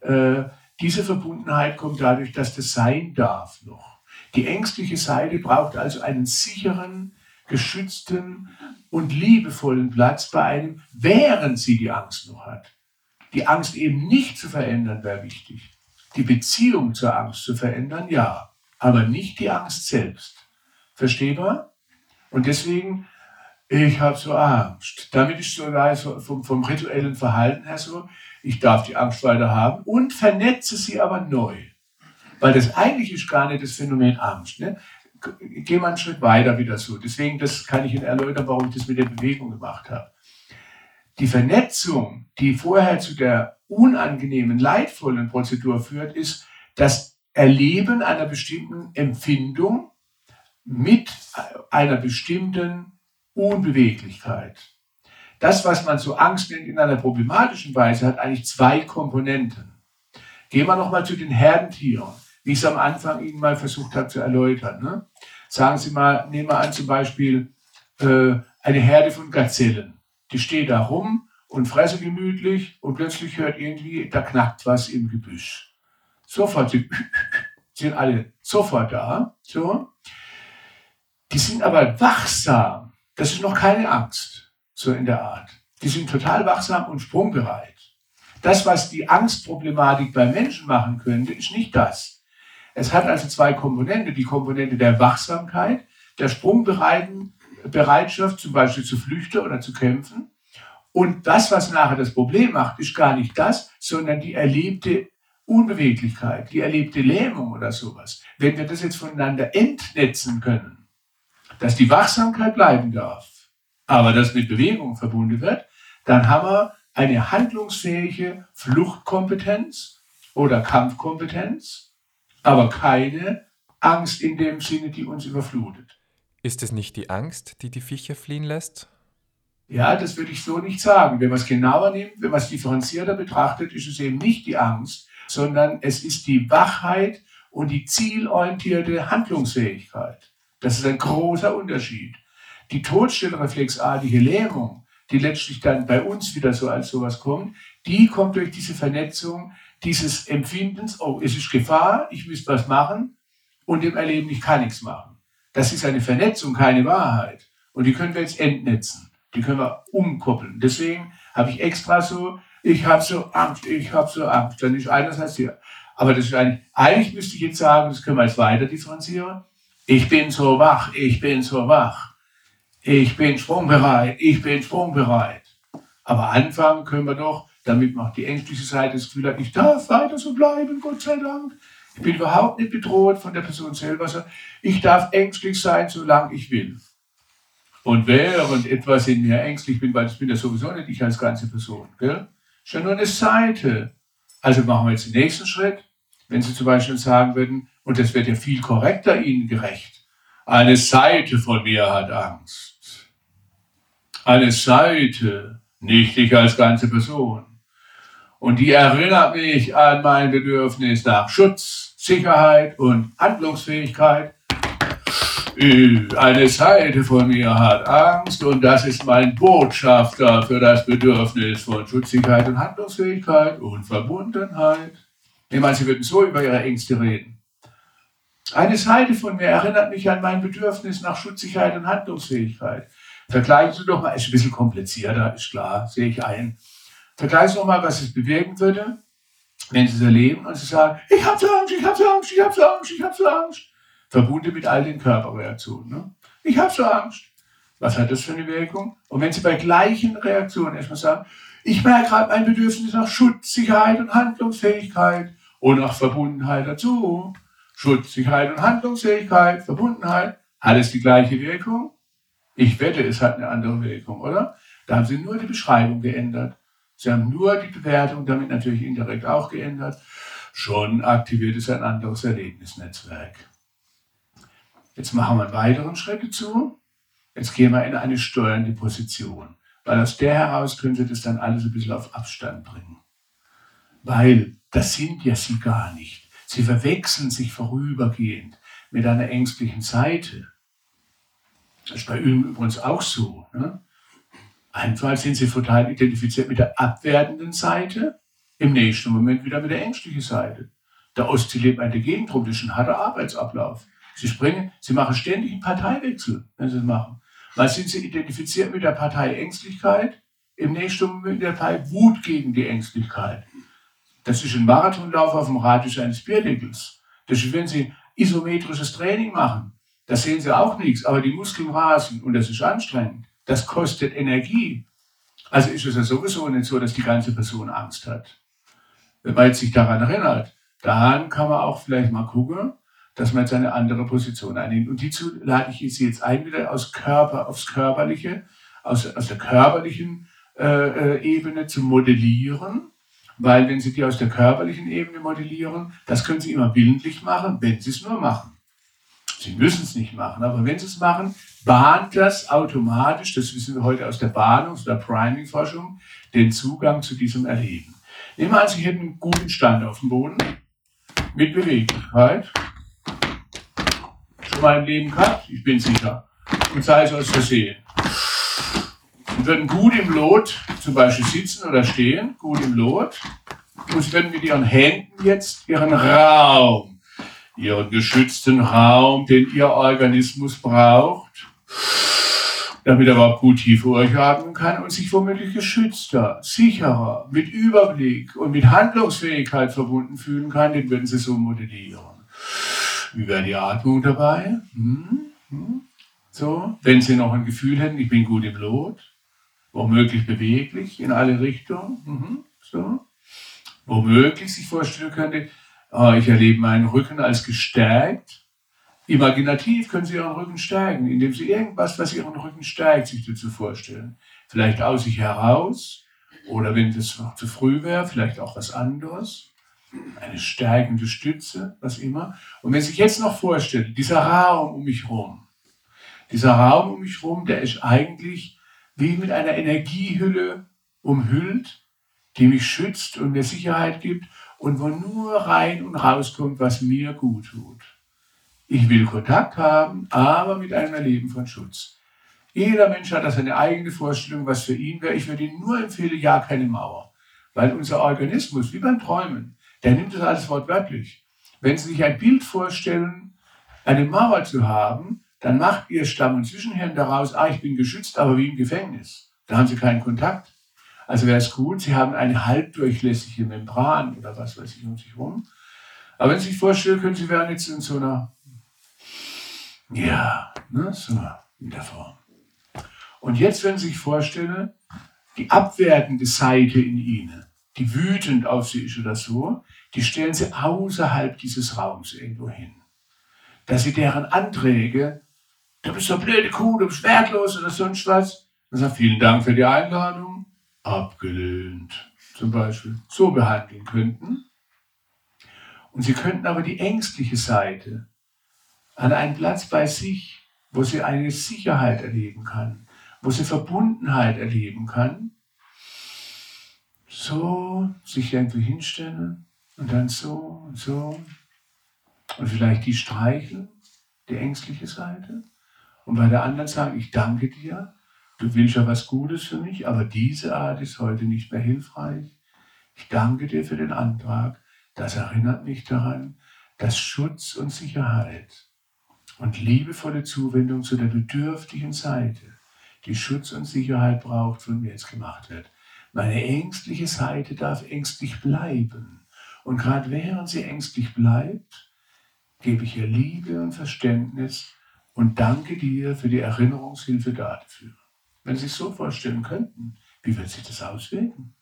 äh, diese Verbundenheit kommt dadurch, dass das sein darf noch. Die ängstliche Seite braucht also einen sicheren, geschützten und liebevollen Platz bei einem, während sie die Angst noch hat. Die Angst eben nicht zu verändern wäre wichtig. Die Beziehung zur Angst zu verändern, ja, aber nicht die Angst selbst. Verstehbar? Und deswegen, ich habe so Angst. Damit ist sogar so vom, vom rituellen Verhalten her so, ich darf die Angst weiter haben und vernetze sie aber neu. Weil das eigentlich ist gar nicht das Phänomen Angst. Ne? Gehe mal einen Schritt weiter wieder so. Deswegen, das kann ich Ihnen erläutern, warum ich das mit der Bewegung gemacht habe. Die Vernetzung, die vorher zu der unangenehmen, leidvollen Prozedur führt, ist das Erleben einer bestimmten Empfindung mit einer bestimmten Unbeweglichkeit. Das, was man so Angst nennt in einer problematischen Weise, hat eigentlich zwei Komponenten. Gehen wir nochmal zu den Herdentieren, wie ich es am Anfang Ihnen mal versucht habe zu erläutern. Ne? Sagen Sie mal, nehmen wir an zum Beispiel äh, eine Herde von Gazellen. Die steht da rum und fresse gemütlich und plötzlich hört irgendwie, da knackt was im Gebüsch. Sofort sind, sind alle sofort da. So. Die sind aber wachsam. Das ist noch keine Angst, so in der Art. Die sind total wachsam und sprungbereit. Das, was die Angstproblematik bei Menschen machen könnte, ist nicht das. Es hat also zwei Komponenten. Die Komponente der Wachsamkeit, der sprungbereiten Bereitschaft, zum Beispiel zu flüchten oder zu kämpfen. Und das, was nachher das Problem macht, ist gar nicht das, sondern die erlebte Unbeweglichkeit, die erlebte Lähmung oder sowas. Wenn wir das jetzt voneinander entnetzen können, dass die Wachsamkeit bleiben darf, aber das mit Bewegung verbunden wird, dann haben wir eine handlungsfähige Fluchtkompetenz oder Kampfkompetenz, aber keine Angst in dem Sinne, die uns überflutet. Ist es nicht die Angst, die die Viecher fliehen lässt? Ja, das würde ich so nicht sagen. Wenn man es genauer nimmt, wenn man es differenzierter betrachtet, ist es eben nicht die Angst, sondern es ist die Wachheit und die zielorientierte Handlungsfähigkeit. Das ist ein großer Unterschied. Die todstellreflexartige Lähmung, die letztlich dann bei uns wieder so als sowas kommt, die kommt durch diese Vernetzung dieses Empfindens, oh, es ist Gefahr, ich müsste was machen und dem Erleben, ich kann nichts machen. Das ist eine Vernetzung, keine Wahrheit. Und die können wir jetzt entnetzen. Die können wir umkoppeln. Deswegen habe ich extra so, ich habe so Angst, ich habe so Angst. Dann ist einerseits hier. Aber das ist eigentlich, eigentlich müsste ich jetzt sagen, das können wir jetzt weiter differenzieren. Ich bin so wach, ich bin so wach. Ich bin sprungbereit, ich bin sprungbereit. Aber anfangen können wir doch, damit macht die ängstliche Seite das Gefühl hat, ich darf weiter so bleiben, Gott sei Dank. Ich bin überhaupt nicht bedroht von der Person selber. Ich darf ängstlich sein, solange ich will. Und während etwas in mir ängstlich bin, weil das bin ja sowieso nicht ich als ganze Person, gell? ja nur eine Seite. Also machen wir jetzt den nächsten Schritt. Wenn Sie zum Beispiel sagen würden, und das wird ja viel korrekter Ihnen gerecht, eine Seite von mir hat Angst. Eine Seite, nicht ich als ganze Person. Und die erinnert mich an mein Bedürfnis nach Schutz, Sicherheit und Handlungsfähigkeit. Eine Seite von mir hat Angst und das ist mein Botschafter für das Bedürfnis von Schutzigkeit und Handlungsfähigkeit und Verbundenheit. Ich meine, Sie würden so über Ihre Ängste reden. Eine Seite von mir erinnert mich an mein Bedürfnis nach Schutzigkeit und Handlungsfähigkeit. Vergleichen Sie doch mal, ist ein bisschen komplizierter, ist klar, sehe ich ein. Vergleichen Sie doch mal, was es bewirken würde, wenn Sie es erleben und Sie sagen, ich habe so Angst, ich habe so Angst, ich habe so Angst, ich habe so Angst verbunden mit all den Körperreaktionen. Ne? Ich habe so Angst. Was hat das für eine Wirkung? Und wenn Sie bei gleichen Reaktionen erstmal sagen, ich merke gerade ein Bedürfnis nach Schutz, Sicherheit und Handlungsfähigkeit und nach Verbundenheit dazu. Schutz, Sicherheit und Handlungsfähigkeit, Verbundenheit, alles die gleiche Wirkung? Ich wette, es hat eine andere Wirkung, oder? Da haben Sie nur die Beschreibung geändert. Sie haben nur die Bewertung damit natürlich indirekt auch geändert. Schon aktiviert es ein anderes Erlebnisnetzwerk. Jetzt machen wir einen weiteren Schritt dazu. Jetzt gehen wir in eine steuernde Position. Weil aus der heraus können Sie das dann alles ein bisschen auf Abstand bringen. Weil das sind ja Sie gar nicht. Sie verwechseln sich vorübergehend mit einer ängstlichen Seite. Das ist bei Ihnen übrigens auch so. Ne? Einfach sind Sie total identifiziert mit der abwertenden Seite, im nächsten Moment wieder mit der ängstlichen Seite. Da oszilliert man dagegen drum, das ist ein harter Arbeitsablauf. Sie springen, sie machen ständig einen Parteiwechsel, wenn sie das machen. Weil sind sie identifiziert mit der Partei Ängstlichkeit, im nächsten Moment mit der Partei Wut gegen die Ängstlichkeit. Das ist ein Marathonlauf auf dem Radius eines Bierdeckels. Das ist, wenn sie isometrisches Training machen. Da sehen sie auch nichts, aber die Muskeln rasen und das ist anstrengend. Das kostet Energie. Also ist es ja sowieso nicht so, dass die ganze Person Angst hat. Man jetzt sich daran erinnert, dann kann man auch vielleicht mal gucken, dass man jetzt eine andere Position einnimmt. Und hierzu lade ich Sie jetzt ein, wieder aus Körper, aufs Körperliche, aus, aus der körperlichen äh, äh, Ebene zu modellieren. Weil wenn Sie die aus der körperlichen Ebene modellieren, das können Sie immer willentlich machen, wenn Sie es nur machen. Sie müssen es nicht machen, aber wenn Sie es machen, bahnt das automatisch, das wissen wir heute aus der Bahnungs- oder Priming-Forschung, den Zugang zu diesem Erleben. Nehmen wir an, Sie hätten einen guten Stand auf dem Boden mit Beweglichkeit. Schon mal im Leben gehabt, ich bin sicher. Und sei es aus Versehen. Sie würden gut im Lot zum Beispiel sitzen oder stehen, gut im Lot. Und Sie würden mit Ihren Händen jetzt Ihren Raum, Ihren geschützten Raum, den Ihr Organismus braucht, damit er überhaupt gut tief durchatmen kann und sich womöglich geschützter, sicherer, mit Überblick und mit Handlungsfähigkeit verbunden fühlen kann, den würden Sie so modellieren. Wie wäre die Atmung dabei? Hm? Hm? So, wenn Sie noch ein Gefühl hätten, ich bin gut im Lot, womöglich beweglich in alle Richtungen, mhm. so, womöglich sich vorstellen könnte, oh, ich erlebe meinen Rücken als gestärkt, Imaginativ können Sie Ihren Rücken stärken, indem Sie irgendwas, was Ihren Rücken stärkt, sich dazu vorstellen. Vielleicht aus sich heraus oder wenn das noch zu früh wäre, vielleicht auch was anderes. Eine stärkende Stütze, was immer. Und wenn Sie sich jetzt noch vorstellen, dieser Raum um mich herum, dieser Raum um mich herum, der ist eigentlich wie mit einer Energiehülle umhüllt, die mich schützt und mir Sicherheit gibt und wo nur rein und rauskommt, was mir gut tut. Ich will Kontakt haben, aber mit einem Erleben von Schutz. Jeder Mensch hat da seine eigene Vorstellung, was für ihn wäre. Ich würde Ihnen nur empfehlen, ja, keine Mauer. Weil unser Organismus, wie beim Träumen, der nimmt das alles wortwörtlich. Wenn Sie sich ein Bild vorstellen, eine Mauer zu haben, dann macht Ihr Stamm- und Zwischenhirn daraus, ah, ich bin geschützt, aber wie im Gefängnis. Da haben Sie keinen Kontakt. Also wäre es gut, Sie haben eine halbdurchlässige Membran oder was weiß ich um sich herum. Aber wenn Sie sich vorstellen können, Sie wären jetzt in so einer ja, ne, so in der Form. Und jetzt, wenn Sie sich vorstellen, die abwertende Seite in Ihnen, die wütend auf Sie ist oder so, die stellen Sie außerhalb dieses Raums irgendwo hin. Dass Sie deren Anträge, du bist so blöde Kuh, du bist wertlos oder sonst was, dann sagen, vielen Dank für die Einladung, abgelehnt zum Beispiel, so behandeln könnten. Und Sie könnten aber die ängstliche Seite, an einen Platz bei sich, wo sie eine Sicherheit erleben kann, wo sie Verbundenheit erleben kann. So sich irgendwie hinstellen und dann so und so und vielleicht die streicheln, die ängstliche Seite. Und bei der anderen sagen, ich danke dir, du willst ja was Gutes für mich, aber diese Art ist heute nicht mehr hilfreich. Ich danke dir für den Antrag. Das erinnert mich daran, dass Schutz und Sicherheit und liebevolle Zuwendung zu der bedürftigen Seite, die Schutz und Sicherheit braucht, von mir jetzt gemacht wird. Meine ängstliche Seite darf ängstlich bleiben. Und gerade während sie ängstlich bleibt, gebe ich ihr Liebe und Verständnis und danke dir für die Erinnerungshilfe dafür. Wenn Sie sich so vorstellen könnten, wie wird sich das auswirken?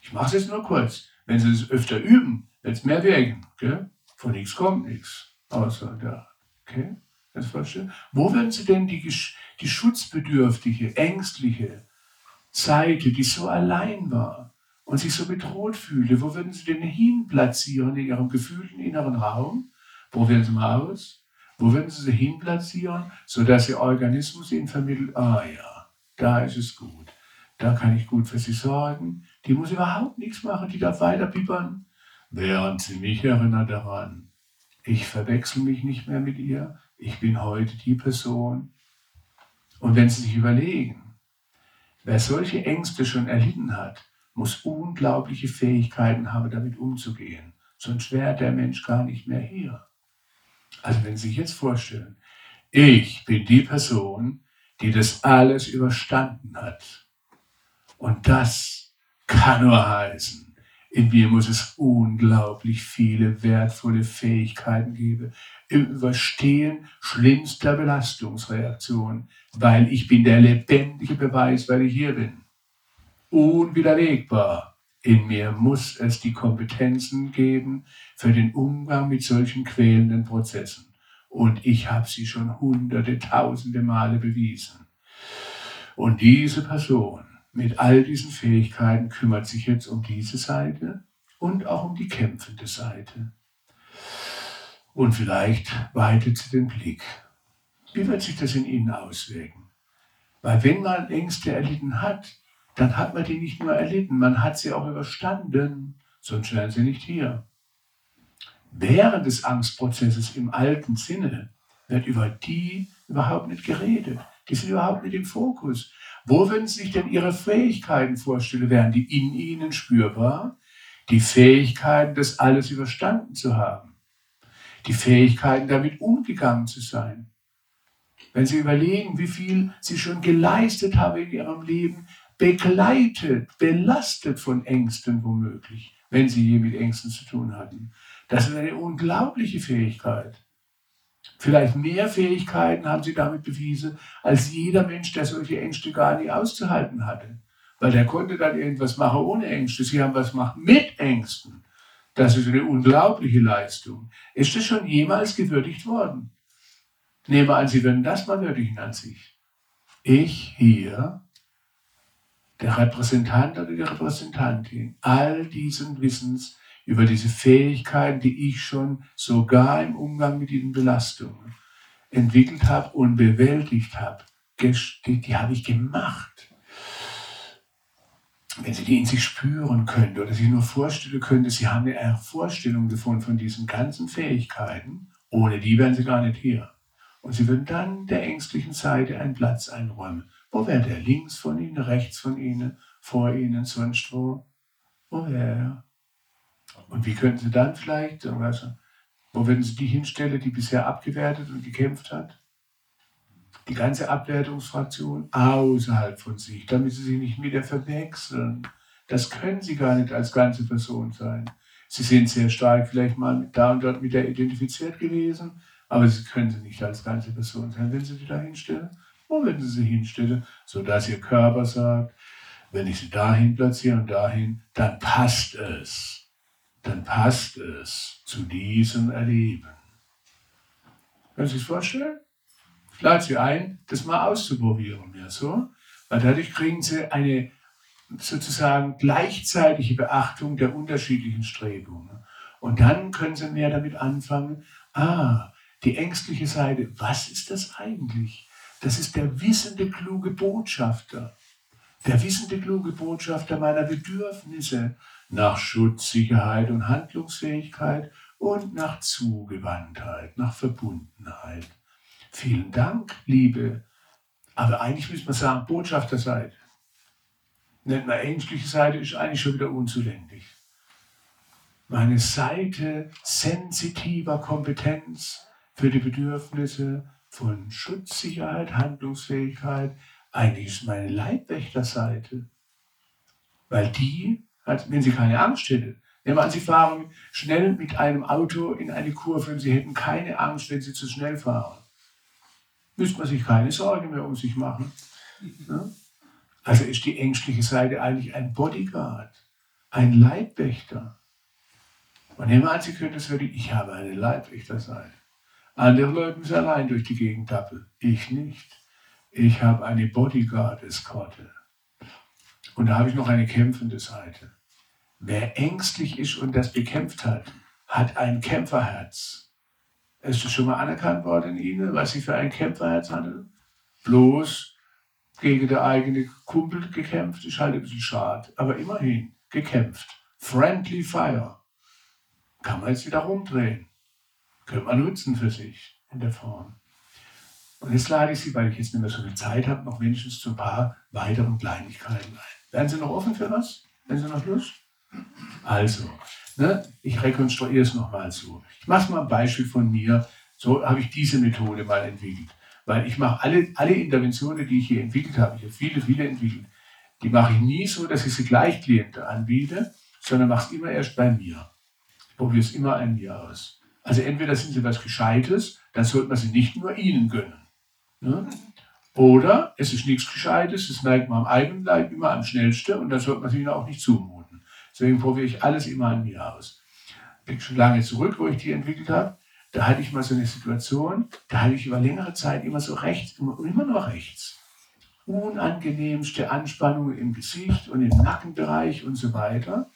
Ich mache es jetzt nur kurz. Wenn Sie es öfter üben, wird es mehr wirken. Gell? Von nichts kommt nichts. Außer der Okay? Das vorstellen? Wo würden Sie denn die, die schutzbedürftige, ängstliche Seite, die so allein war und sich so bedroht fühlte, wo würden Sie denn hin platzieren in Ihrem gefühlten inneren Raum? Probieren Sie mal aus. Wo würden Sie sie hin platzieren, sodass Ihr Organismus Ihnen vermittelt, ah ja, da ist es gut. Da kann ich gut für Sie sorgen. Die muss überhaupt nichts machen, die darf weiter piepern. Während Sie mich erinnern daran, ich verwechsel mich nicht mehr mit ihr. Ich bin heute die Person. Und wenn Sie sich überlegen, wer solche Ängste schon erlitten hat, muss unglaubliche Fähigkeiten haben, damit umzugehen. Sonst wäre der Mensch gar nicht mehr hier. Also wenn Sie sich jetzt vorstellen, ich bin die Person, die das alles überstanden hat. Und das kann nur heißen, in mir muss es unglaublich viele wertvolle Fähigkeiten geben im Überstehen schlimmster Belastungsreaktionen, weil ich bin der lebendige Beweis, weil ich hier bin. Unwiderlegbar. In mir muss es die Kompetenzen geben für den Umgang mit solchen quälenden Prozessen. Und ich habe sie schon hunderte, tausende Male bewiesen. Und diese Person mit all diesen Fähigkeiten kümmert sich jetzt um diese Seite und auch um die kämpfende Seite. Und vielleicht weitet sie den Blick. Wie wird sich das in Ihnen auswirken? Weil wenn man Ängste erlitten hat, dann hat man die nicht nur erlitten, man hat sie auch überstanden, sonst wären sie nicht hier. Während des Angstprozesses im alten Sinne wird über die überhaupt nicht geredet. Die sind überhaupt nicht im Fokus. Wo würden Sie sich denn Ihre Fähigkeiten vorstellen? Wären die in Ihnen spürbar? Die Fähigkeiten, das alles überstanden zu haben. Die Fähigkeiten, damit umgegangen zu sein. Wenn Sie überlegen, wie viel Sie schon geleistet haben in Ihrem Leben, begleitet, belastet von Ängsten womöglich, wenn Sie je mit Ängsten zu tun hatten. Das ist eine unglaubliche Fähigkeit. Vielleicht mehr Fähigkeiten haben sie damit bewiesen, als jeder Mensch, der solche Ängste gar nicht auszuhalten hatte. Weil der konnte dann irgendwas machen ohne Ängste. Sie haben was gemacht mit Ängsten. Das ist eine unglaubliche Leistung. Ist das schon jemals gewürdigt worden? Nehmen wir an, Sie würden das mal würdigen an sich. Ich hier, der Repräsentant oder die Repräsentantin all diesen Wissens über diese Fähigkeiten, die ich schon sogar im Umgang mit diesen Belastungen entwickelt habe und bewältigt habe. Die, die habe ich gemacht. Wenn Sie die in sich spüren könnte oder sich nur vorstellen könnte, Sie haben eine Vorstellung davon, von diesen ganzen Fähigkeiten, ohne die wären Sie gar nicht hier. Und Sie würden dann der ängstlichen Seite einen Platz einräumen. Wo wäre der? Links von Ihnen, rechts von Ihnen, vor Ihnen, sonst wo? Wo wäre er? Und wie könnten Sie dann vielleicht, also, wo würden Sie die hinstellen, die bisher abgewertet und gekämpft hat? Die ganze Abwertungsfraktion außerhalb von sich, damit Sie sich nicht wieder verwechseln. Das können Sie gar nicht als ganze Person sein. Sie sind sehr stark vielleicht mal da und dort mit der identifiziert gewesen, aber Sie können sie nicht als ganze Person sein, wenn Sie sie da hinstellen. Wo würden Sie sie hinstellen? Sodass Ihr Körper sagt, wenn ich sie dahin platziere und dahin, dann passt es dann passt es zu diesem Erleben. Können Sie sich vorstellen? Ich lade Sie ein, das mal auszuprobieren. Ja, so? Weil dadurch kriegen Sie eine sozusagen gleichzeitige Beachtung der unterschiedlichen Strebungen. Und dann können Sie mehr damit anfangen, ah, die ängstliche Seite, was ist das eigentlich? Das ist der wissende, kluge Botschafter. Der wissende, kluge Botschafter meiner Bedürfnisse, nach Schutz, Sicherheit und Handlungsfähigkeit und nach Zugewandtheit, nach Verbundenheit. Vielen Dank, liebe, aber eigentlich müsste man sagen, Botschafterseite. Nennt man ängstliche Seite, ist eigentlich schon wieder unzulänglich. Meine Seite sensitiver Kompetenz für die Bedürfnisse von Schutz, Sicherheit, Handlungsfähigkeit, eigentlich ist meine Leibwächterseite, weil die wenn Sie keine Angst hätten. Nehmen wir an, Sie fahren schnell mit einem Auto in eine Kurve und Sie hätten keine Angst, wenn Sie zu schnell fahren. Müsste man sich keine Sorge mehr um sich machen. Ja? Also ist die ängstliche Seite eigentlich ein Bodyguard, ein Leibwächter. Und nehmen wir an, Sie können das wirklich, ich habe eine Leibwächterseite. Andere Leute müssen allein durch die Gegend tappeln. Ich nicht. Ich habe eine Bodyguard-Eskorte. Und da habe ich noch eine kämpfende Seite. Wer ängstlich ist und das bekämpft hat, hat ein Kämpferherz. Ist das schon mal anerkannt worden in Ihnen, was Sie für ein Kämpferherz hatten? Bloß gegen der eigene Kumpel gekämpft, ist halt ein bisschen schade, aber immerhin gekämpft. Friendly Fire. Kann man jetzt wieder rumdrehen. Könnte man nutzen für sich in der Form. Und jetzt lade ich Sie, weil ich jetzt nicht mehr so viel Zeit habe, noch wenigstens zu ein paar weiteren Kleinigkeiten ein. Wären Sie noch offen für was? Wären Sie noch Lust? Also, ne, ich rekonstruiere es nochmal so. Ich mache mal ein Beispiel von mir. So habe ich diese Methode mal entwickelt. Weil ich mache alle, alle Interventionen, die ich hier entwickelt habe, ich habe viele, viele entwickelt, die mache ich nie so, dass ich sie gleich Klienten anbiete, sondern mache es immer erst bei mir. Ich probiere es immer an mir aus. Also entweder sind sie was Gescheites, dann sollte man sie nicht nur ihnen gönnen. Ne? Oder es ist nichts Gescheites, das merkt man am eigenen Leib immer am schnellsten und dann sollte man ihnen auch nicht zumuten. Deswegen probiere ich alles immer an mir aus. Bin schon lange zurück, wo ich die entwickelt habe. Da hatte ich mal so eine Situation, da hatte ich über längere Zeit immer so rechts, immer, immer noch rechts. Unangenehmste Anspannungen im Gesicht und im Nackenbereich und so weiter.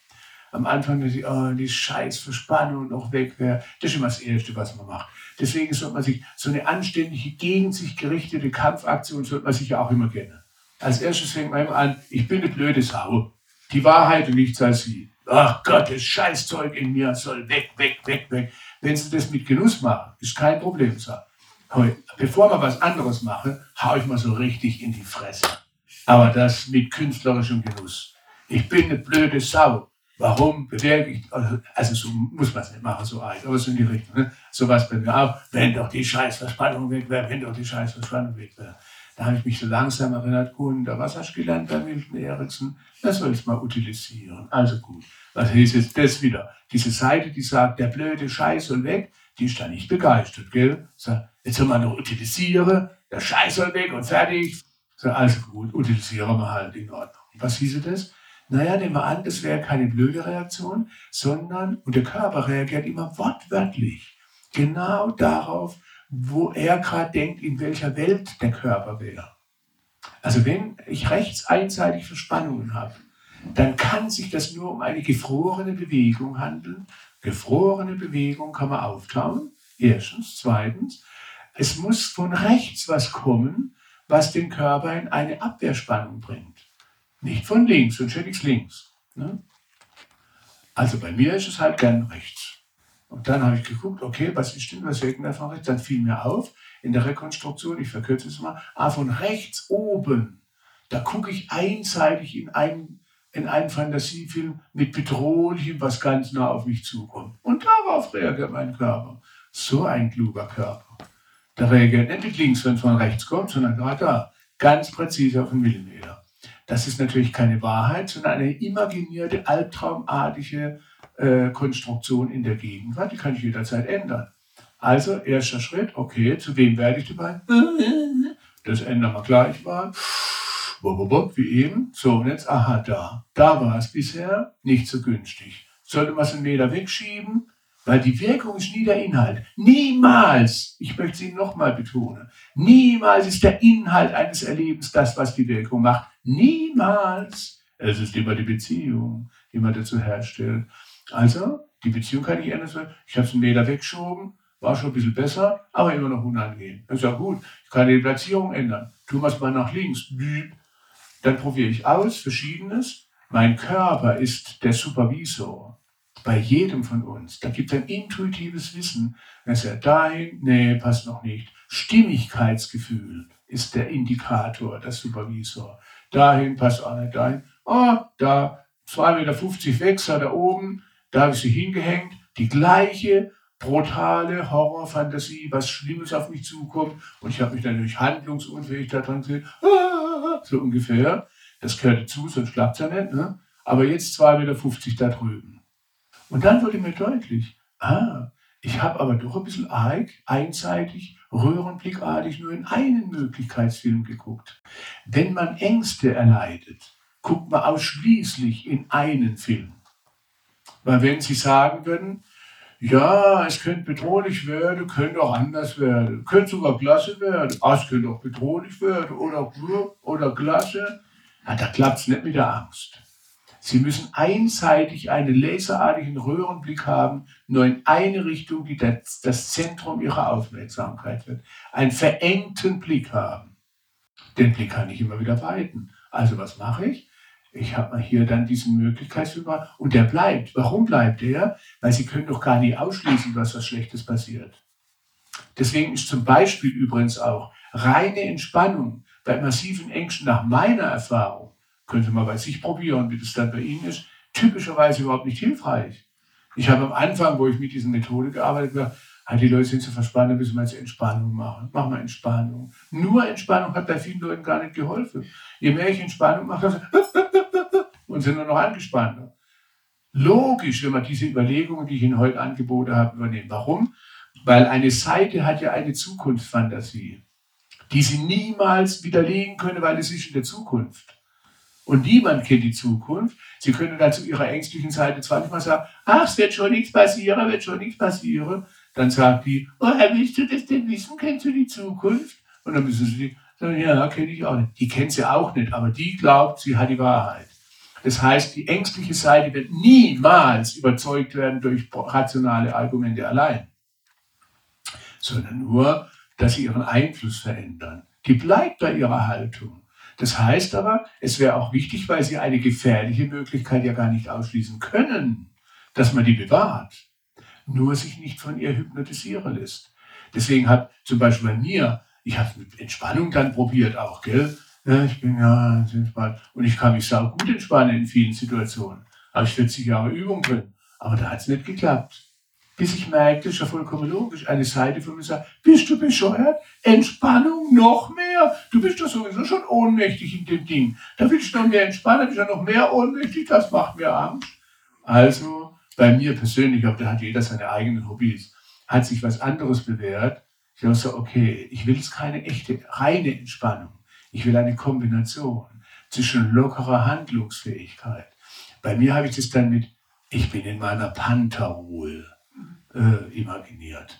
am Anfang, dass ich, oh, die scheiß Verspannung noch weg wäre. Das ist immer das Erste, was man macht. Deswegen sollte man sich so eine anständige, gegen sich gerichtete Kampfaktion sollte man sich ja auch immer kennen. Als erstes fängt man immer an, ich bin eine blöde Sau. Die Wahrheit und nichts als sie. Ach Gott, das Scheißzeug in mir soll weg, weg, weg, weg. Wenn sie das mit Genuss machen, ist kein Problem. So. Bevor wir was anderes machen, hau ich mal so richtig in die Fresse. Aber das mit künstlerischem Genuss. Ich bin eine blöde Sau. Warum bewirke ich, also so muss man es nicht machen, so alt, aber so in die Richtung. Ne? So was bei mir auch, wenn doch die Scheißverspannung weg wäre, wenn doch die Scheißverspannung weg wäre. Da habe ich mich so langsam erinnert, Kunde, was hast du gelernt bei Milton Erickson? Das soll ich mal utilisieren. Also gut. Was hieß jetzt das wieder? Diese Seite, die sagt, der blöde Scheiß soll weg, die ist da nicht begeistert, gell? So, jetzt soll man noch utilisieren, der Scheiß soll weg und fertig. So, also gut, utilisieren wir halt in Ordnung. Was hieße das? Naja, nehmen wir an, das wäre keine blöde Reaktion, sondern, und der Körper reagiert immer wortwörtlich, genau darauf, wo er gerade denkt, in welcher Welt der Körper wäre. Also wenn ich rechts einseitig Verspannungen habe, dann kann sich das nur um eine gefrorene Bewegung handeln. Gefrorene Bewegung kann man auftauen. Erstens. Zweitens, es muss von rechts was kommen, was den Körper in eine Abwehrspannung bringt. Nicht von links, sonst hätte ich es links. Ne? Also bei mir ist es halt gern rechts. Und dann habe ich geguckt, okay, was ist denn, was wirkt davon rechts? Dann fiel mir auf, in der Rekonstruktion, ich verkürze es mal, ah, von rechts oben, da gucke ich einseitig in einen, in einen Fantasiefilm mit Bedrohlichem, was ganz nah auf mich zukommt. Und darauf reagiert mein Körper. So ein kluger Körper. Der reagiert nicht mit links, wenn es von rechts kommt, sondern gerade da. Ganz präzise auf den Millimeter. Das ist natürlich keine Wahrheit, sondern eine imaginierte, albtraumartige äh, Konstruktion in der Gegenwart. Die kann ich jederzeit ändern. Also, erster Schritt, okay, zu wem werde ich dabei? Das ändern wir gleich mal. Wie eben. So, und jetzt, aha, da. Da war es bisher nicht so günstig. Sollte man es einen Meter wegschieben? Weil die Wirkung ist nie der Inhalt. Niemals, ich möchte es Ihnen nochmal betonen, niemals ist der Inhalt eines Erlebens das, was die Wirkung macht. Niemals. Es ist immer die Beziehung, die man dazu herstellt. Also, die Beziehung kann ich ändern. Ich habe es einen Meter weggeschoben, war schon ein bisschen besser, aber immer noch unangenehm. Das ist ja gut. Ich kann die Platzierung ändern. Tun wir es mal nach links. Dann probiere ich aus, Verschiedenes. Mein Körper ist der Supervisor bei jedem von uns. Da gibt es ein intuitives Wissen. Das ist ja dahin, nee, passt noch nicht. Stimmigkeitsgefühl ist der Indikator, der Supervisor. Dahin passt auch nicht dahin. Oh, da 2,50 Meter weg, da oben, da habe ich sie hingehängt. Die gleiche brutale Horrorfantasie, was Schlimmes auf mich zukommt. Und ich habe mich durch handlungsunfähig daran gesehen. Ah, so ungefähr. Das gehört dazu, sonst klappt es ja nicht. Ne? Aber jetzt 2,50 Meter da drüben. Und dann wurde mir deutlich, ah, ich habe aber doch ein bisschen arg, einseitig, röhrenblickartig nur in einen Möglichkeitsfilm geguckt. Wenn man Ängste erleidet, guckt man ausschließlich in einen Film. Weil wenn Sie sagen würden, ja, es könnte bedrohlich werden, könnte auch anders werden, könnte sogar klasse werden, ah, es könnte auch bedrohlich werden oder, oder klasse, ja, da klappt es nicht mit der Angst. Sie müssen einseitig einen laserartigen Röhrenblick haben, nur in eine Richtung, die das, das Zentrum ihrer Aufmerksamkeit wird. Einen verengten Blick haben. Den Blick kann ich immer wieder weiten. Also was mache ich? Ich habe hier dann diesen Möglichkeitsfilm und der bleibt. Warum bleibt der? Weil Sie können doch gar nicht ausschließen, dass was Schlechtes passiert. Deswegen ist zum Beispiel übrigens auch reine Entspannung bei massiven Ängsten nach meiner Erfahrung könnte man bei sich probieren, wie das dann bei Ihnen ist, typischerweise überhaupt nicht hilfreich. Ich habe am Anfang, wo ich mit dieser Methode gearbeitet habe, halt die Leute sind zu verspannen, müssen wir jetzt Entspannung machen. Machen wir Entspannung. Nur Entspannung hat bei vielen Leuten gar nicht geholfen. Je mehr ich Entspannung mache, und sind nur noch angespannt. Logisch, wenn man diese Überlegungen, die ich Ihnen heute angeboten habe, übernehmen. Warum? Weil eine Seite hat ja eine Zukunftsfantasie, die Sie niemals widerlegen können, weil es ist in der Zukunft. Und niemand kennt die Zukunft. Sie können dann zu ihrer ängstlichen Seite zwar sagen, ach, es wird schon nichts passieren, wird schon nichts passieren. Dann sagt die, oh, willst du das denn wissen? Kennst du die Zukunft? Und dann müssen sie sagen, ja, kenne ich auch nicht. Die kennt sie auch nicht, aber die glaubt, sie hat die Wahrheit. Das heißt, die ängstliche Seite wird niemals überzeugt werden durch rationale Argumente allein, sondern nur, dass sie ihren Einfluss verändern. Die bleibt bei ihrer Haltung. Das heißt aber, es wäre auch wichtig, weil sie eine gefährliche Möglichkeit ja gar nicht ausschließen können, dass man die bewahrt, nur sich nicht von ihr hypnotisieren lässt. Deswegen hat zum Beispiel bei mir, ich habe mit Entspannung dann probiert auch, gell? Ja, ich bin ja entspannt und ich kann mich sau gut entspannen in vielen Situationen. Habe ich 40 Jahre Übung drin, aber da hat es nicht geklappt bis ich merkte, ist ja vollkommen logisch, eine Seite von mir sagt, bist du bescheuert? Entspannung noch mehr? Du bist doch sowieso schon ohnmächtig in dem Ding. Da willst du noch mehr entspannen, bist du noch mehr ohnmächtig, das macht mir Angst. Also, bei mir persönlich, aber da hat jeder seine eigenen Hobbys, hat sich was anderes bewährt. Ich habe so, okay, ich will jetzt keine echte, reine Entspannung. Ich will eine Kombination zwischen lockerer Handlungsfähigkeit. Bei mir habe ich das dann mit, ich bin in meiner Pantherruhe äh, imaginiert.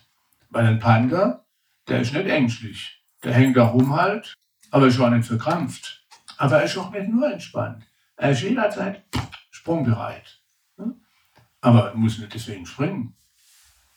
Weil ein Panda, der ist nicht ängstlich. Der hängt da rum halt, aber ist auch nicht verkrampft. Aber er ist auch nicht nur entspannt. Er ist jederzeit sprungbereit. Ne? Aber muss nicht deswegen springen.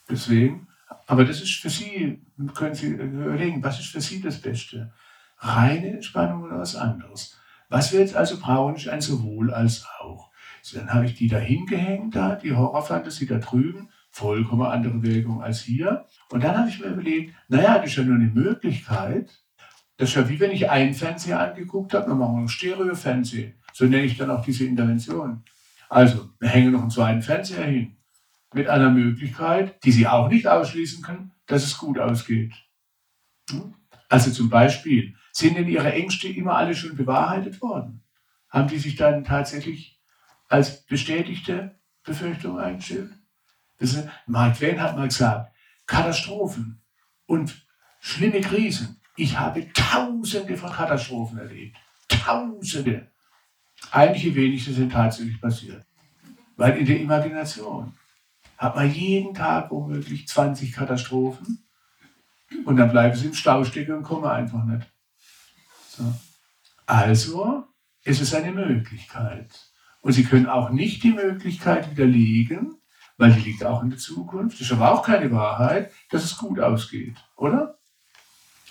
Deswegen, aber das ist für Sie, können Sie überlegen, was ist für Sie das Beste? Reine Entspannung oder was anderes? Was wir jetzt also brauchen, ist ein sowohl als auch. So, dann habe ich die da hingehängt, da, die Horrorfantasie da drüben vollkommen andere Wirkung als hier. Und dann habe ich mir überlegt, naja, das ist ja nur eine Möglichkeit. Das ist ja wie wenn ich einen Fernseher angeguckt habe, dann machen wir ein Stereo-Fernsehen. So nenne ich dann auch diese Intervention. Also, wir hängen noch einen zweiten Fernseher hin. Mit einer Möglichkeit, die Sie auch nicht ausschließen können, dass es gut ausgeht. Hm? Also zum Beispiel, sind denn Ihre Ängste immer alle schon bewahrheitet worden? Haben die sich dann tatsächlich als bestätigte Befürchtung eingestellt? Mark Twain hat mal gesagt, Katastrophen und schlimme Krisen. Ich habe tausende von Katastrophen erlebt. Tausende. Einige wenigste sind tatsächlich passiert. Weil in der Imagination hat man jeden Tag womöglich 20 Katastrophen und dann bleiben sie im Stau stecken und kommen einfach nicht. So. Also ist es eine Möglichkeit. Und Sie können auch nicht die Möglichkeit widerlegen, weil die liegt auch in der Zukunft. Das ist aber auch keine Wahrheit, dass es gut ausgeht, oder?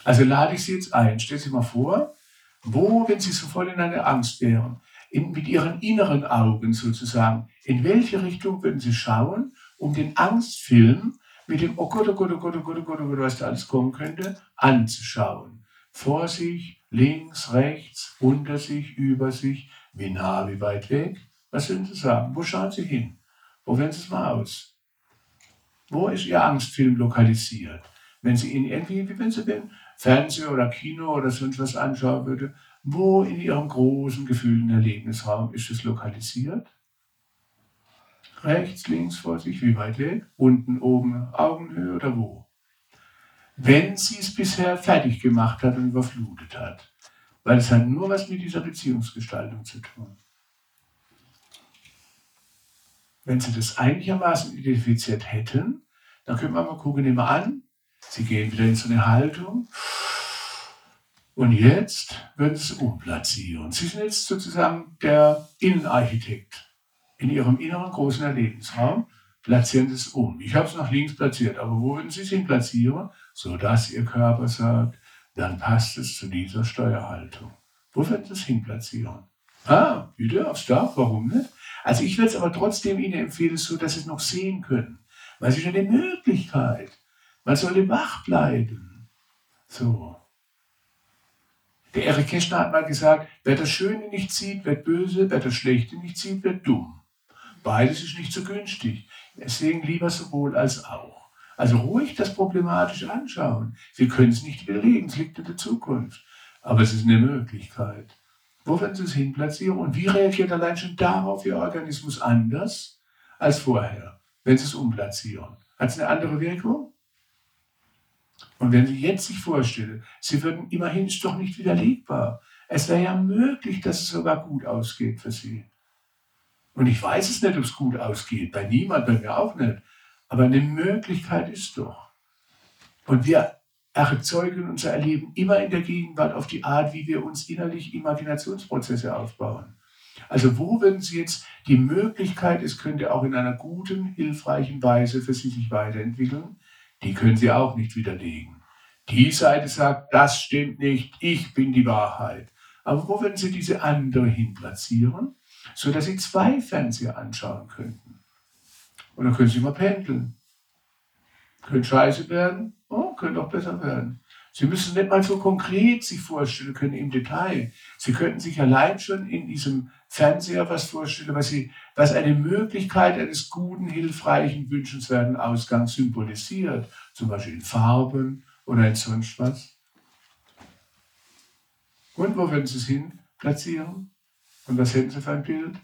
Also lade ich Sie jetzt ein. Stellen Sie mal vor, wo, wenn Sie so voll in einer Angst wären, in, mit Ihren inneren Augen sozusagen, in welche Richtung würden Sie schauen, um den Angstfilm mit dem Oh Gott, oh Gott, oh Gott, oh Gott, oh Gott, oh Gott, was da alles kommen könnte, anzuschauen. Vor sich, links, rechts, unter sich, über sich, wie nah, wie weit weg. Was würden Sie sagen? Wo schauen Sie hin? Probieren Sie es mal aus. Wo ist Ihr Angstfilm lokalisiert? Wenn Sie ihn irgendwie, wie wenn Sie den Fernseher oder Kino oder sonst was anschauen würde, wo in Ihrem großen gefühlten Erlebnisraum ist es lokalisiert? Rechts, links vor sich, wie weit weg? Unten, oben, Augenhöhe oder wo? Wenn sie es bisher fertig gemacht hat und überflutet hat. Weil es hat nur was mit dieser Beziehungsgestaltung zu tun. Wenn Sie das einigermaßen identifiziert hätten, dann könnte man mal gucken, nehmen wir an, Sie gehen wieder in so eine Haltung. Und jetzt würden Sie es umplatzieren. Sie sind jetzt sozusagen der Innenarchitekt. In Ihrem inneren großen Erlebnisraum platzieren Sie es um. Ich habe es nach links platziert, aber wo würden Sie es hin platzieren? Sodass Ihr Körper sagt, dann passt es zu dieser Steuerhaltung. Wo würden Sie es hin platzieren? Ah, wieder aufs Dach, warum nicht? Also ich würde es aber trotzdem Ihnen empfehlen, so dass Sie es noch sehen können. Weil es ist eine Möglichkeit. Man sollte wach bleiben. So. Der Erich Kästner hat mal gesagt, wer das Schöne nicht sieht, wird böse, wer das Schlechte nicht sieht, wird dumm. Beides ist nicht so günstig. Deswegen lieber sowohl als auch. Also ruhig das problematisch anschauen. Sie können es nicht widerlegen, es liegt in der Zukunft. Aber es ist eine Möglichkeit. Wo werden Sie es hinplatzieren und wie reagiert allein schon darauf Ihr Organismus anders als vorher, wenn Sie es umplatzieren? Hat es eine andere Wirkung? Und wenn Sie jetzt sich vorstellen, Sie würden immerhin, ist doch nicht widerlegbar. Es wäre ja möglich, dass es sogar gut ausgeht für Sie. Und ich weiß es nicht, ob es gut ausgeht. Bei niemand, bei mir auch nicht. Aber eine Möglichkeit ist doch. Und wir erzeugen unser Erleben immer in der Gegenwart auf die Art, wie wir uns innerlich Imaginationsprozesse aufbauen. Also wo würden Sie jetzt die Möglichkeit, es könnte auch in einer guten, hilfreichen Weise für Sie sich weiterentwickeln, die können Sie auch nicht widerlegen. Die Seite sagt, das stimmt nicht, ich bin die Wahrheit. Aber wo würden Sie diese andere hin platzieren, sodass Sie zwei Fernseher anschauen könnten? Und dann können Sie mal pendeln. Können scheiße werden, oh, können auch besser werden. Sie müssen nicht mal so konkret sich vorstellen können im Detail. Sie könnten sich allein schon in diesem Fernseher was vorstellen, was, sie, was eine Möglichkeit eines guten, hilfreichen, wünschenswerten Ausgangs symbolisiert. Zum Beispiel in Farben oder in sonst was. Und wo würden Sie es hin platzieren? Und was hätten Sie für ein Bild?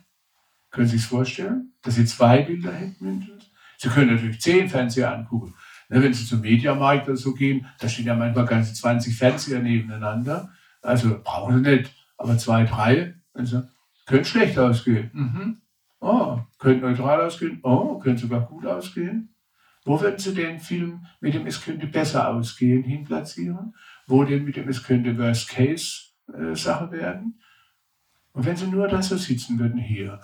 Können Sie sich vorstellen, dass Sie zwei Bilder hätten? Sie können natürlich zehn Fernseher angucken. Ne, wenn Sie zum Mediamarkt oder so gehen, da stehen ja manchmal ganze 20 Fernseher nebeneinander. Also brauchen Sie nicht, aber zwei, drei, also, können schlecht ausgehen. Mhm. Oh, könnte neutral ausgehen. Oh, könnte sogar gut ausgehen. Wo würden Sie den Film mit dem Es könnte besser ausgehen hinplatzieren? Wo denn mit dem Es könnte Worst Case äh, Sache werden? Und wenn Sie nur da so sitzen würden hier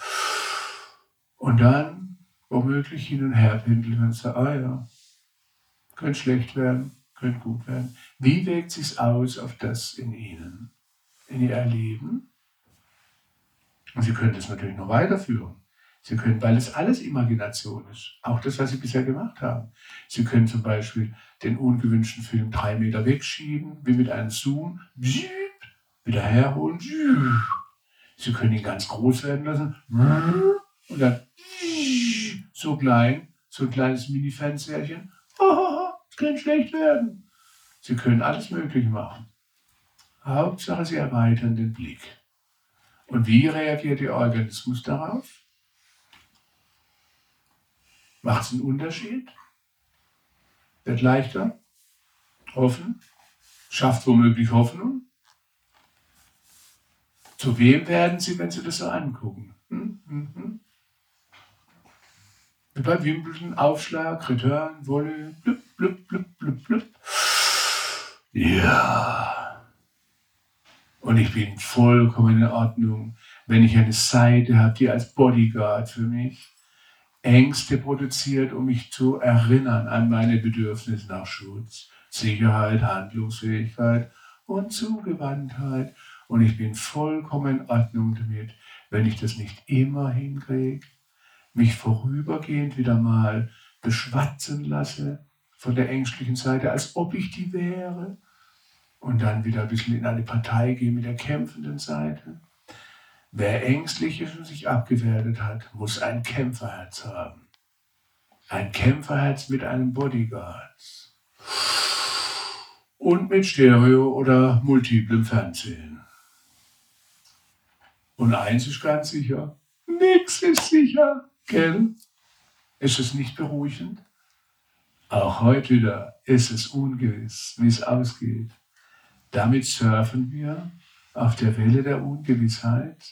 und dann womöglich hin und her pendeln und sagen, ah ja, könnte schlecht werden, könnte gut werden. Wie wirkt sich aus auf das in Ihnen, in Ihr Erleben? Und Sie können das natürlich noch weiterführen. Sie können, weil es alles Imagination ist, auch das, was Sie bisher gemacht haben. Sie können zum Beispiel den ungewünschten Film drei Meter wegschieben, wie mit einem Zoom, wieder herholen. Sie können ihn ganz groß werden lassen und dann so klein, so ein kleines Mini-Fernseherchen kann schlecht werden. Sie können alles Mögliche machen. Hauptsache, Sie erweitern den Blick. Und wie reagiert Ihr Organismus darauf? Macht es einen Unterschied? Wird leichter? Offen? Schafft womöglich Hoffnung? Zu wem werden Sie, wenn Sie das so angucken? Hm? Hm? Hm? Bei Wimbledon, Aufschlag, Return, Wolle, blub, blub, blub, blub, blub. Ja. Und ich bin vollkommen in Ordnung, wenn ich eine Seite habe, die als Bodyguard für mich Ängste produziert, um mich zu erinnern an meine Bedürfnisse nach Schutz, Sicherheit, Handlungsfähigkeit und Zugewandtheit. Und ich bin vollkommen in Ordnung damit, wenn ich das nicht immer hinkriege mich vorübergehend wieder mal beschwatzen lasse von der ängstlichen Seite, als ob ich die wäre, und dann wieder ein bisschen in eine Partei gehe mit der kämpfenden Seite. Wer ängstlich ist und sich abgewertet hat, muss ein Kämpferherz haben. Ein Kämpferherz mit einem Bodyguard. Und mit Stereo oder multiplem Fernsehen. Und eins ist ganz sicher, nichts ist sicher. Gell? Ist es nicht beruhigend? Auch heute wieder ist es ungewiss, wie es ausgeht. Damit surfen wir auf der Welle der Ungewissheit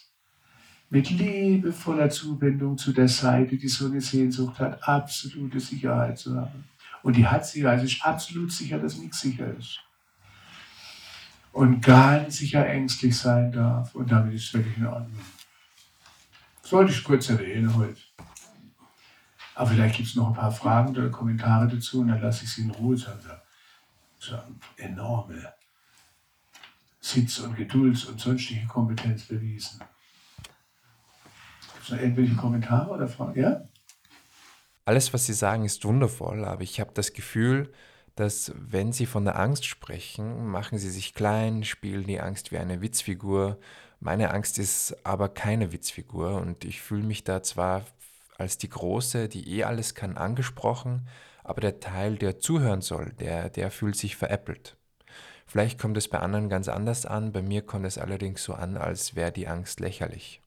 mit liebevoller Zuwendung zu der Seite, die so eine Sehnsucht hat, absolute Sicherheit zu haben. Und die hat sie, also ist absolut sicher, dass nichts sicher ist. Und ganz sicher ängstlich sein darf. Und damit ist es völlig in Ordnung. Das wollte ich kurz erwähnen heute. Aber vielleicht gibt es noch ein paar Fragen oder Kommentare dazu und dann lasse ich sie in Ruhe. sagen. So eine enorme Sitz- und Gedulds- und sonstige Kompetenz bewiesen. Gibt es noch irgendwelche Kommentare oder Fragen? Ja? Alles, was Sie sagen, ist wundervoll, aber ich habe das Gefühl, dass wenn Sie von der Angst sprechen, machen Sie sich klein, spielen die Angst wie eine Witzfigur. Meine Angst ist aber keine Witzfigur und ich fühle mich da zwar als die Große, die eh alles kann, angesprochen, aber der Teil, der zuhören soll, der, der fühlt sich veräppelt. Vielleicht kommt es bei anderen ganz anders an, bei mir kommt es allerdings so an, als wäre die Angst lächerlich.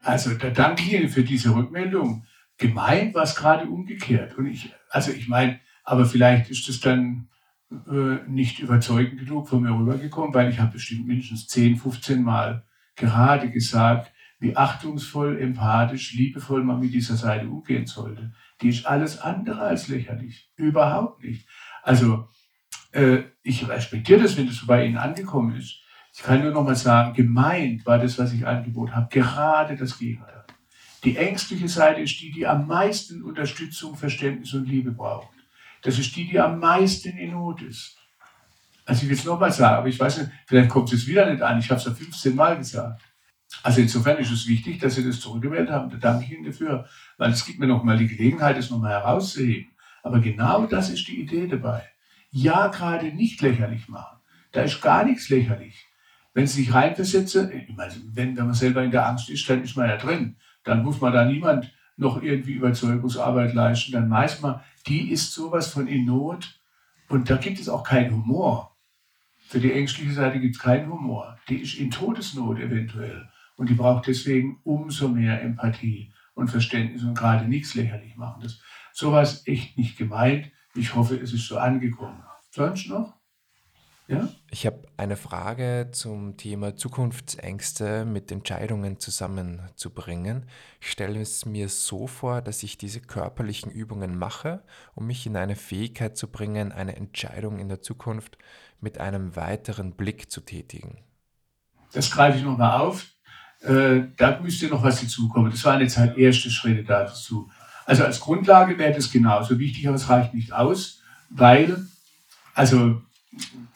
Also da danke ich Ihnen für diese Rückmeldung. Gemeint war es gerade umgekehrt. Und ich, also ich meine, aber vielleicht ist es dann äh, nicht überzeugend genug von mir rübergekommen, weil ich habe bestimmt mindestens 10, 15 Mal gerade gesagt, wie achtungsvoll, empathisch, liebevoll man mit dieser Seite umgehen sollte. Die ist alles andere als lächerlich. Überhaupt nicht. Also, äh, ich respektiere das, wenn das bei Ihnen angekommen ist. Ich kann nur noch mal sagen, gemeint war das, was ich angeboten habe, gerade das Gegenteil. Die ängstliche Seite ist die, die am meisten Unterstützung, Verständnis und Liebe braucht. Das ist die, die am meisten in Not ist. Also ich will es nochmal sagen, aber ich weiß nicht, vielleicht kommt es wieder nicht an. Ich habe es ja 15 Mal gesagt. Also insofern ist es wichtig, dass Sie das zurückgewählt haben. Da danke ich Ihnen dafür, weil es gibt mir nochmal die Gelegenheit, das nochmal herauszuheben. Aber genau das ist die Idee dabei. Ja, gerade nicht lächerlich machen. Da ist gar nichts lächerlich. Wenn Sie sich reinversetzen, ich meine, wenn, wenn man selber in der Angst ist, dann ist man ja drin. Dann muss man da niemand noch irgendwie Überzeugungsarbeit leisten. Dann weiß man, die ist sowas von in Not und da gibt es auch keinen Humor. Für die ängstliche Seite gibt es keinen Humor. Die ist in Todesnot eventuell. Und die braucht deswegen umso mehr Empathie und Verständnis und gerade nichts lächerlich machen. Das sowas echt nicht gemeint. Ich hoffe, es ist so angekommen. Sonst noch? Ja? Ich habe eine Frage zum Thema Zukunftsängste mit Entscheidungen zusammenzubringen. Ich stelle es mir so vor, dass ich diese körperlichen Übungen mache, um mich in eine Fähigkeit zu bringen, eine Entscheidung in der Zukunft mit einem weiteren Blick zu tätigen. Das greife ich nochmal auf. Äh, da müsste noch was dazukommen. Das waren jetzt halt erste Schritte dazu. Also als Grundlage wäre das genauso wichtig, aber es reicht nicht aus, weil, also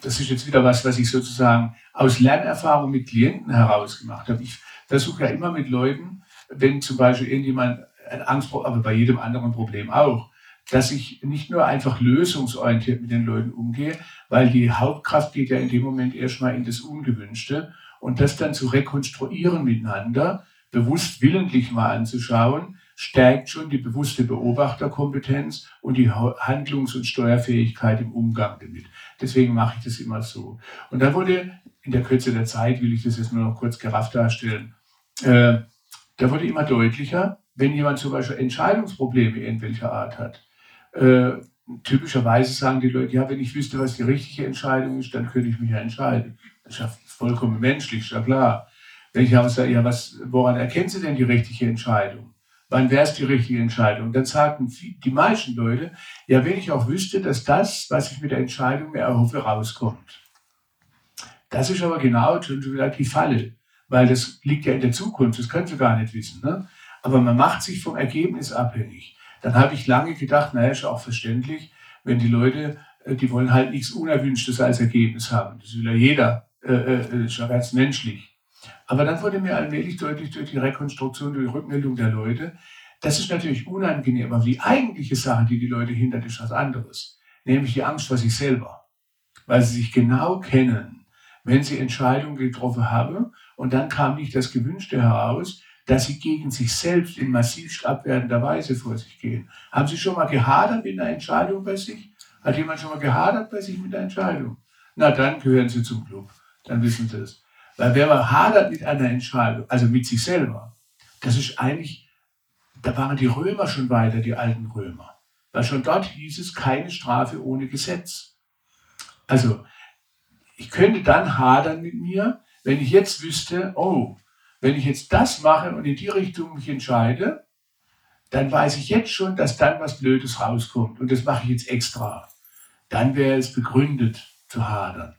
das ist jetzt wieder was, was ich sozusagen aus Lernerfahrung mit Klienten herausgemacht habe. Ich versuche ja immer mit Leuten, wenn zum Beispiel irgendjemand ein Angst, aber bei jedem anderen Problem auch, dass ich nicht nur einfach lösungsorientiert mit den Leuten umgehe, weil die Hauptkraft geht ja in dem Moment erstmal in das Ungewünschte und das dann zu rekonstruieren miteinander, bewusst willentlich mal anzuschauen, stärkt schon die bewusste Beobachterkompetenz und die Handlungs- und Steuerfähigkeit im Umgang damit. Deswegen mache ich das immer so. Und da wurde in der Kürze der Zeit, will ich das jetzt nur noch kurz gerafft darstellen, äh, da wurde immer deutlicher, wenn jemand zum Beispiel Entscheidungsprobleme irgendwelcher Art hat. Äh, typischerweise sagen die Leute, ja, wenn ich wüsste, was die richtige Entscheidung ist, dann könnte ich mich ja entscheiden. Das ja vollkommen menschlich, ist ja klar. Wenn ich aber sage, ja, was, woran erkennen Sie denn die richtige Entscheidung? wann wäre es die richtige Entscheidung? Dann sagten die meisten Leute, ja, wenn ich auch wüsste, dass das, was ich mit der Entscheidung mir erhoffe, rauskommt. Das ist aber genau die Falle, weil das liegt ja in der Zukunft, das können Sie gar nicht wissen. Ne? Aber man macht sich vom Ergebnis abhängig. Dann habe ich lange gedacht, naja, ist auch verständlich, wenn die Leute, äh, die wollen halt nichts Unerwünschtes als Ergebnis haben. Das will ja jeder, äh, äh, ja ganz menschlich. Aber dann wurde mir allmählich deutlich durch die Rekonstruktion, durch die Rückmeldung der Leute, das ist natürlich unangenehm, aber die eigentliche Sache, die die Leute hindert, ist was anderes. Nämlich die Angst vor sich selber. Weil sie sich genau kennen, wenn sie Entscheidungen getroffen haben und dann kam nicht das Gewünschte heraus, dass sie gegen sich selbst in massiv abwertender Weise vor sich gehen. Haben Sie schon mal gehadert mit einer Entscheidung bei sich? Hat jemand schon mal gehadert bei sich mit einer Entscheidung? Na, dann gehören Sie zum Club. Dann wissen Sie es. Weil wer man hadert mit einer Entscheidung, also mit sich selber, das ist eigentlich, da waren die Römer schon weiter, die alten Römer. Weil schon dort hieß es keine Strafe ohne Gesetz. Also, ich könnte dann hadern mit mir, wenn ich jetzt wüsste, oh, wenn ich jetzt das mache und in die Richtung mich entscheide, dann weiß ich jetzt schon, dass dann was Blödes rauskommt. Und das mache ich jetzt extra. Dann wäre es begründet zu hadern.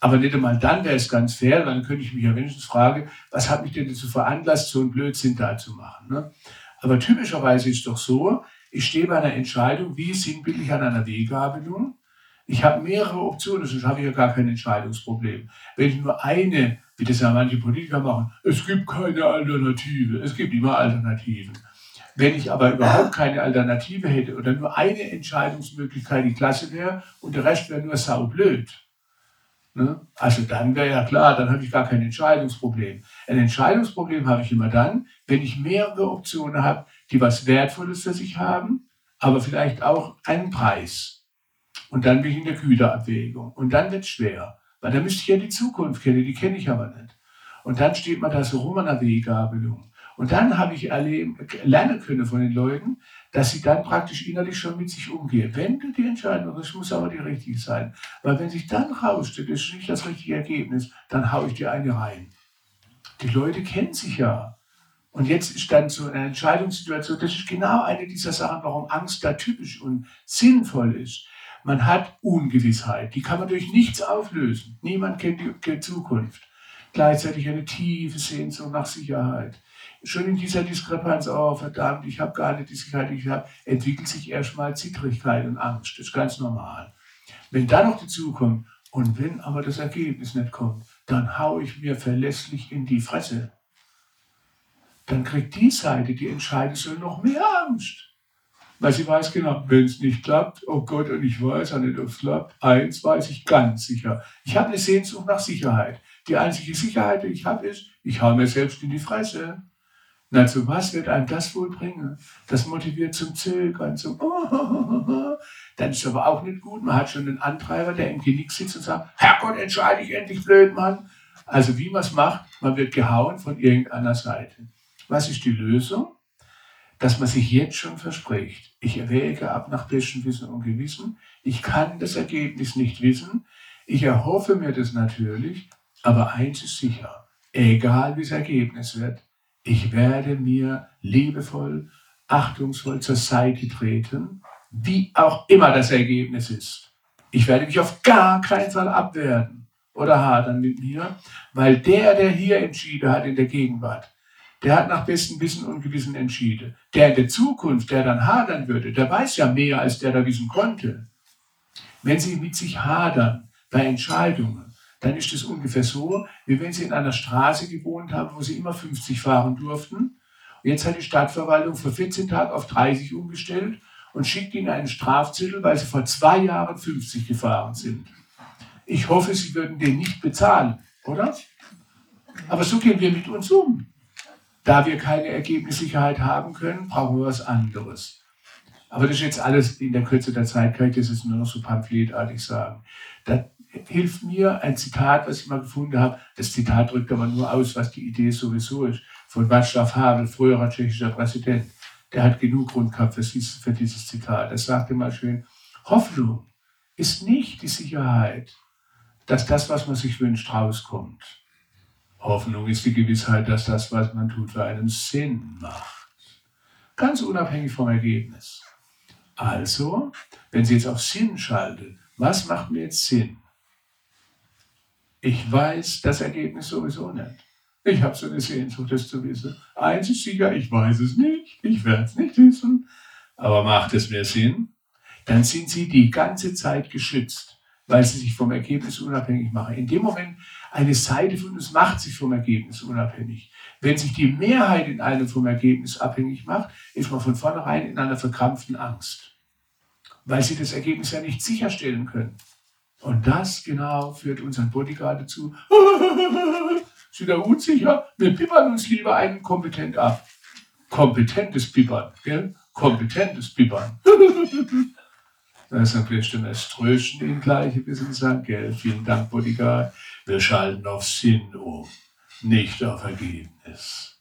Aber nicht einmal dann wäre es ganz fair, dann könnte ich mich ja wenigstens fragen, was hat mich denn dazu veranlasst, so einen Blödsinn da zu machen. Ne? Aber typischerweise ist es doch so, ich stehe bei einer Entscheidung, wie sinnbildlich an einer Weggabelung. Ich habe mehrere Optionen, sonst habe ich ja gar kein Entscheidungsproblem. Wenn ich nur eine, wie das ja manche Politiker machen, es gibt keine Alternative, es gibt immer Alternativen. Wenn ich aber überhaupt keine Alternative hätte oder nur eine Entscheidungsmöglichkeit die Klasse wäre und der Rest wäre nur saublöd, Ne? Also dann wäre ja klar, dann habe ich gar kein Entscheidungsproblem. Ein Entscheidungsproblem habe ich immer dann, wenn ich mehrere Optionen habe, die was Wertvolles für sich haben, aber vielleicht auch einen Preis. Und dann bin ich in der Güterabwägung. Und dann wird es schwer, weil dann müsste ich ja die Zukunft kennen, die kenne ich aber nicht. Und dann steht man da so rum an der Weggabelung. Und dann habe ich erleben, lernen können von den Leuten, dass sie dann praktisch innerlich schon mit sich umgehen. Wenn du die Entscheidung das muss aber die richtige sein. Weil wenn sich dann rausstellt, das ist nicht das richtige Ergebnis, dann haue ich dir eine rein. Die Leute kennen sich ja. Und jetzt ist dann so eine Entscheidungssituation, das ist genau eine dieser Sachen, warum Angst da typisch und sinnvoll ist. Man hat Ungewissheit, die kann man durch nichts auflösen. Niemand kennt die Zukunft. gleichzeitig eine tiefe Sehnsucht nach Sicherheit. Schon in dieser Diskrepanz, oh verdammt, ich habe gar nicht die ich habe, entwickelt sich erstmal Zittrigkeit und Angst. Das ist ganz normal. Wenn dann noch dazu kommt, und wenn aber das Ergebnis nicht kommt, dann haue ich mir verlässlich in die Fresse. Dann kriegt die Seite, die entscheidet soll, noch mehr Angst. Weil sie weiß genau, wenn es nicht klappt, oh Gott, und ich weiß auch nicht, ob es klappt, eins weiß ich ganz sicher. Ich habe eine Sehnsucht nach Sicherheit. Die einzige Sicherheit, die ich habe, ist, ich hau mir selbst in die Fresse. Na, zu was wird einem das wohl bringen? Das motiviert zum Zögern, zum oh, Dann ist aber auch nicht gut. Man hat schon einen Antreiber, der im Genick sitzt und sagt, Herrgott, entscheide ich endlich, blöd Mann. Also wie man es macht, man wird gehauen von irgendeiner Seite. Was ist die Lösung? dass man sich jetzt schon verspricht, ich erwäge ab nach bestem Wissen und Gewissen, ich kann das Ergebnis nicht wissen, ich erhoffe mir das natürlich, aber eins ist sicher, egal wie das Ergebnis wird, ich werde mir liebevoll, achtungsvoll zur Seite treten, wie auch immer das Ergebnis ist. Ich werde mich auf gar keinen Fall abwerten oder hadern mit mir, weil der, der hier entschieden hat in der Gegenwart, der hat nach bestem Wissen und Gewissen entschieden. Der in der Zukunft, der dann hadern würde, der weiß ja mehr, als der da wissen konnte. Wenn Sie mit sich hadern bei Entscheidungen, dann ist es ungefähr so, wie wenn Sie in einer Straße gewohnt haben, wo Sie immer 50 fahren durften. Jetzt hat die Stadtverwaltung für 14 Tage auf 30 umgestellt und schickt Ihnen einen Strafzettel, weil Sie vor zwei Jahren 50 gefahren sind. Ich hoffe, Sie würden den nicht bezahlen, oder? Aber so gehen wir mit uns um. Da wir keine Ergebnissicherheit haben können, brauchen wir was anderes. Aber das ist jetzt alles in der Kürze der Zeit, kann ich das jetzt nur noch so pamphletartig sagen. Da hilft mir ein Zitat, was ich mal gefunden habe. Das Zitat drückt aber nur aus, was die Idee sowieso ist. Von Václav Havel, früherer tschechischer Präsident. Der hat genug Grund gehabt für dieses, für dieses Zitat. Er sagte mal schön, Hoffnung ist nicht die Sicherheit, dass das, was man sich wünscht, rauskommt. Hoffnung ist die Gewissheit, dass das, was man tut, für einen Sinn macht. Ganz unabhängig vom Ergebnis. Also, wenn Sie jetzt auf Sinn schalten, was macht mir jetzt Sinn? Ich weiß das Ergebnis sowieso nicht. Ich habe so eine Sehnsucht, das zu wissen. Eins ist sicher, ich weiß es nicht. Ich werde es nicht wissen. Aber macht es mir Sinn? Dann sind Sie die ganze Zeit geschützt, weil Sie sich vom Ergebnis unabhängig machen. In dem Moment, eine Seite von uns macht sich vom Ergebnis unabhängig. Wenn sich die Mehrheit in einem vom Ergebnis abhängig macht, ist man von vornherein in einer verkrampften Angst, weil sie das Ergebnis ja nicht sicherstellen können. Und das genau führt unseren Bodyguard dazu. Sind da unsicher? Wir pippern uns lieber einen kompetent ab. Kompetentes Pippern, gell? Kompetentes Pippern. Da ist natürlich schon das Trösten ihn gleich ein bisschen sagen, gell? Vielen Dank, Bodyguard. Wir schalten auf Sinn um, nicht auf Ergebnis.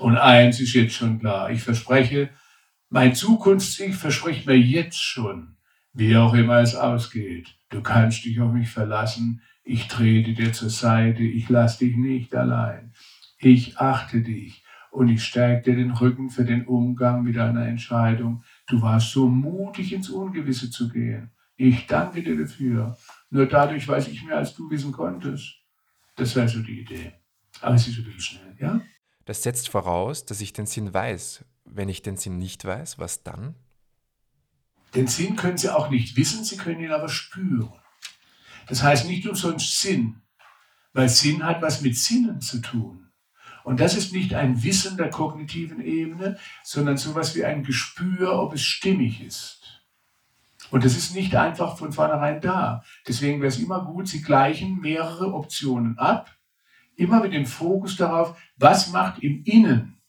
Und eins ist jetzt schon klar. Ich verspreche, mein Zukunfts-Ich verspricht mir jetzt schon, wie auch immer es ausgeht. Du kannst dich auf mich verlassen. Ich trete dir zur Seite. Ich lasse dich nicht allein. Ich achte dich und ich stärke dir den Rücken für den Umgang mit deiner Entscheidung. Du warst so mutig, ins Ungewisse zu gehen. Ich danke dir dafür. Nur dadurch weiß ich mehr, als du wissen konntest. Das wäre so die Idee. Aber es ist ein bisschen schnell, ja? Das setzt voraus, dass ich den Sinn weiß. Wenn ich den Sinn nicht weiß, was dann? Den Sinn können Sie auch nicht wissen, Sie können ihn aber spüren. Das heißt nicht umsonst Sinn, weil Sinn hat was mit Sinnen zu tun. Und das ist nicht ein Wissen der kognitiven Ebene, sondern sowas wie ein Gespür, ob es stimmig ist. Und das ist nicht einfach von vornherein da. Deswegen wäre es immer gut, Sie gleichen mehrere Optionen ab, immer mit dem Fokus darauf, was macht im Innen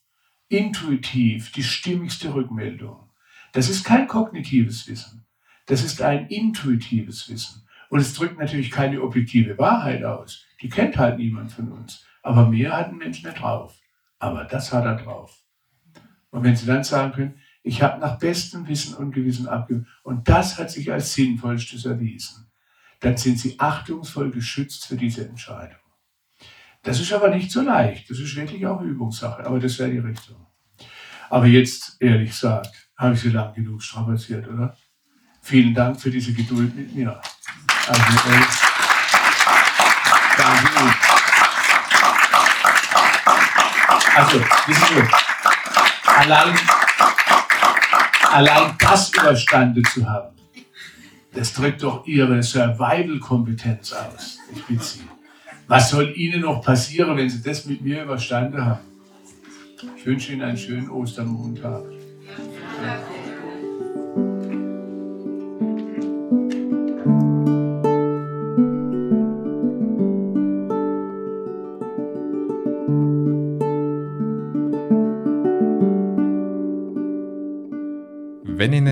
intuitiv die stimmigste Rückmeldung. Das ist kein kognitives Wissen. Das ist ein intuitives Wissen. Und es drückt natürlich keine objektive Wahrheit aus. Die kennt halt niemand von uns. Aber mehr hat ein Mensch nicht drauf. Aber das hat er drauf. Und wenn Sie dann sagen können, ich habe nach bestem Wissen und Gewissen abgegeben. Und das hat sich als sinnvollstes erwiesen. Dann sind Sie achtungsvoll geschützt für diese Entscheidung. Das ist aber nicht so leicht. Das ist wirklich auch Übungssache. Aber das wäre die Richtung. Aber jetzt, ehrlich gesagt, habe ich Sie lang genug strapaziert, oder? Vielen Dank für diese Geduld mit mir. Also, äh, danke. Also, wissen Sie, allein, allein das überstanden zu haben, das drückt doch Ihre Survival-Kompetenz aus. Ich bitte Sie. Was soll Ihnen noch passieren, wenn Sie das mit mir überstanden haben? Ich wünsche Ihnen einen schönen Ostermontag.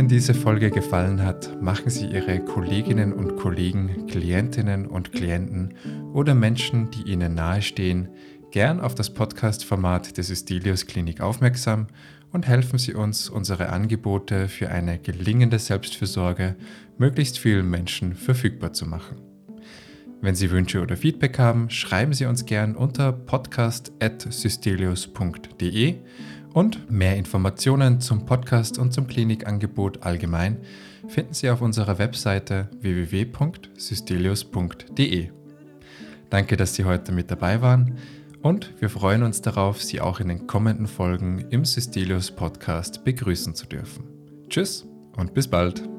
Ihnen diese Folge gefallen hat, machen Sie Ihre Kolleginnen und Kollegen, Klientinnen und Klienten oder Menschen, die Ihnen nahestehen, gern auf das Podcast-Format des Estelios Klinik aufmerksam und helfen Sie uns, unsere Angebote für eine gelingende Selbstfürsorge möglichst vielen Menschen verfügbar zu machen. Wenn Sie Wünsche oder Feedback haben, schreiben Sie uns gern unter podcast.systelius.de und mehr Informationen zum Podcast und zum Klinikangebot allgemein finden Sie auf unserer Webseite www.systelius.de. Danke, dass Sie heute mit dabei waren und wir freuen uns darauf, Sie auch in den kommenden Folgen im Systelius Podcast begrüßen zu dürfen. Tschüss und bis bald.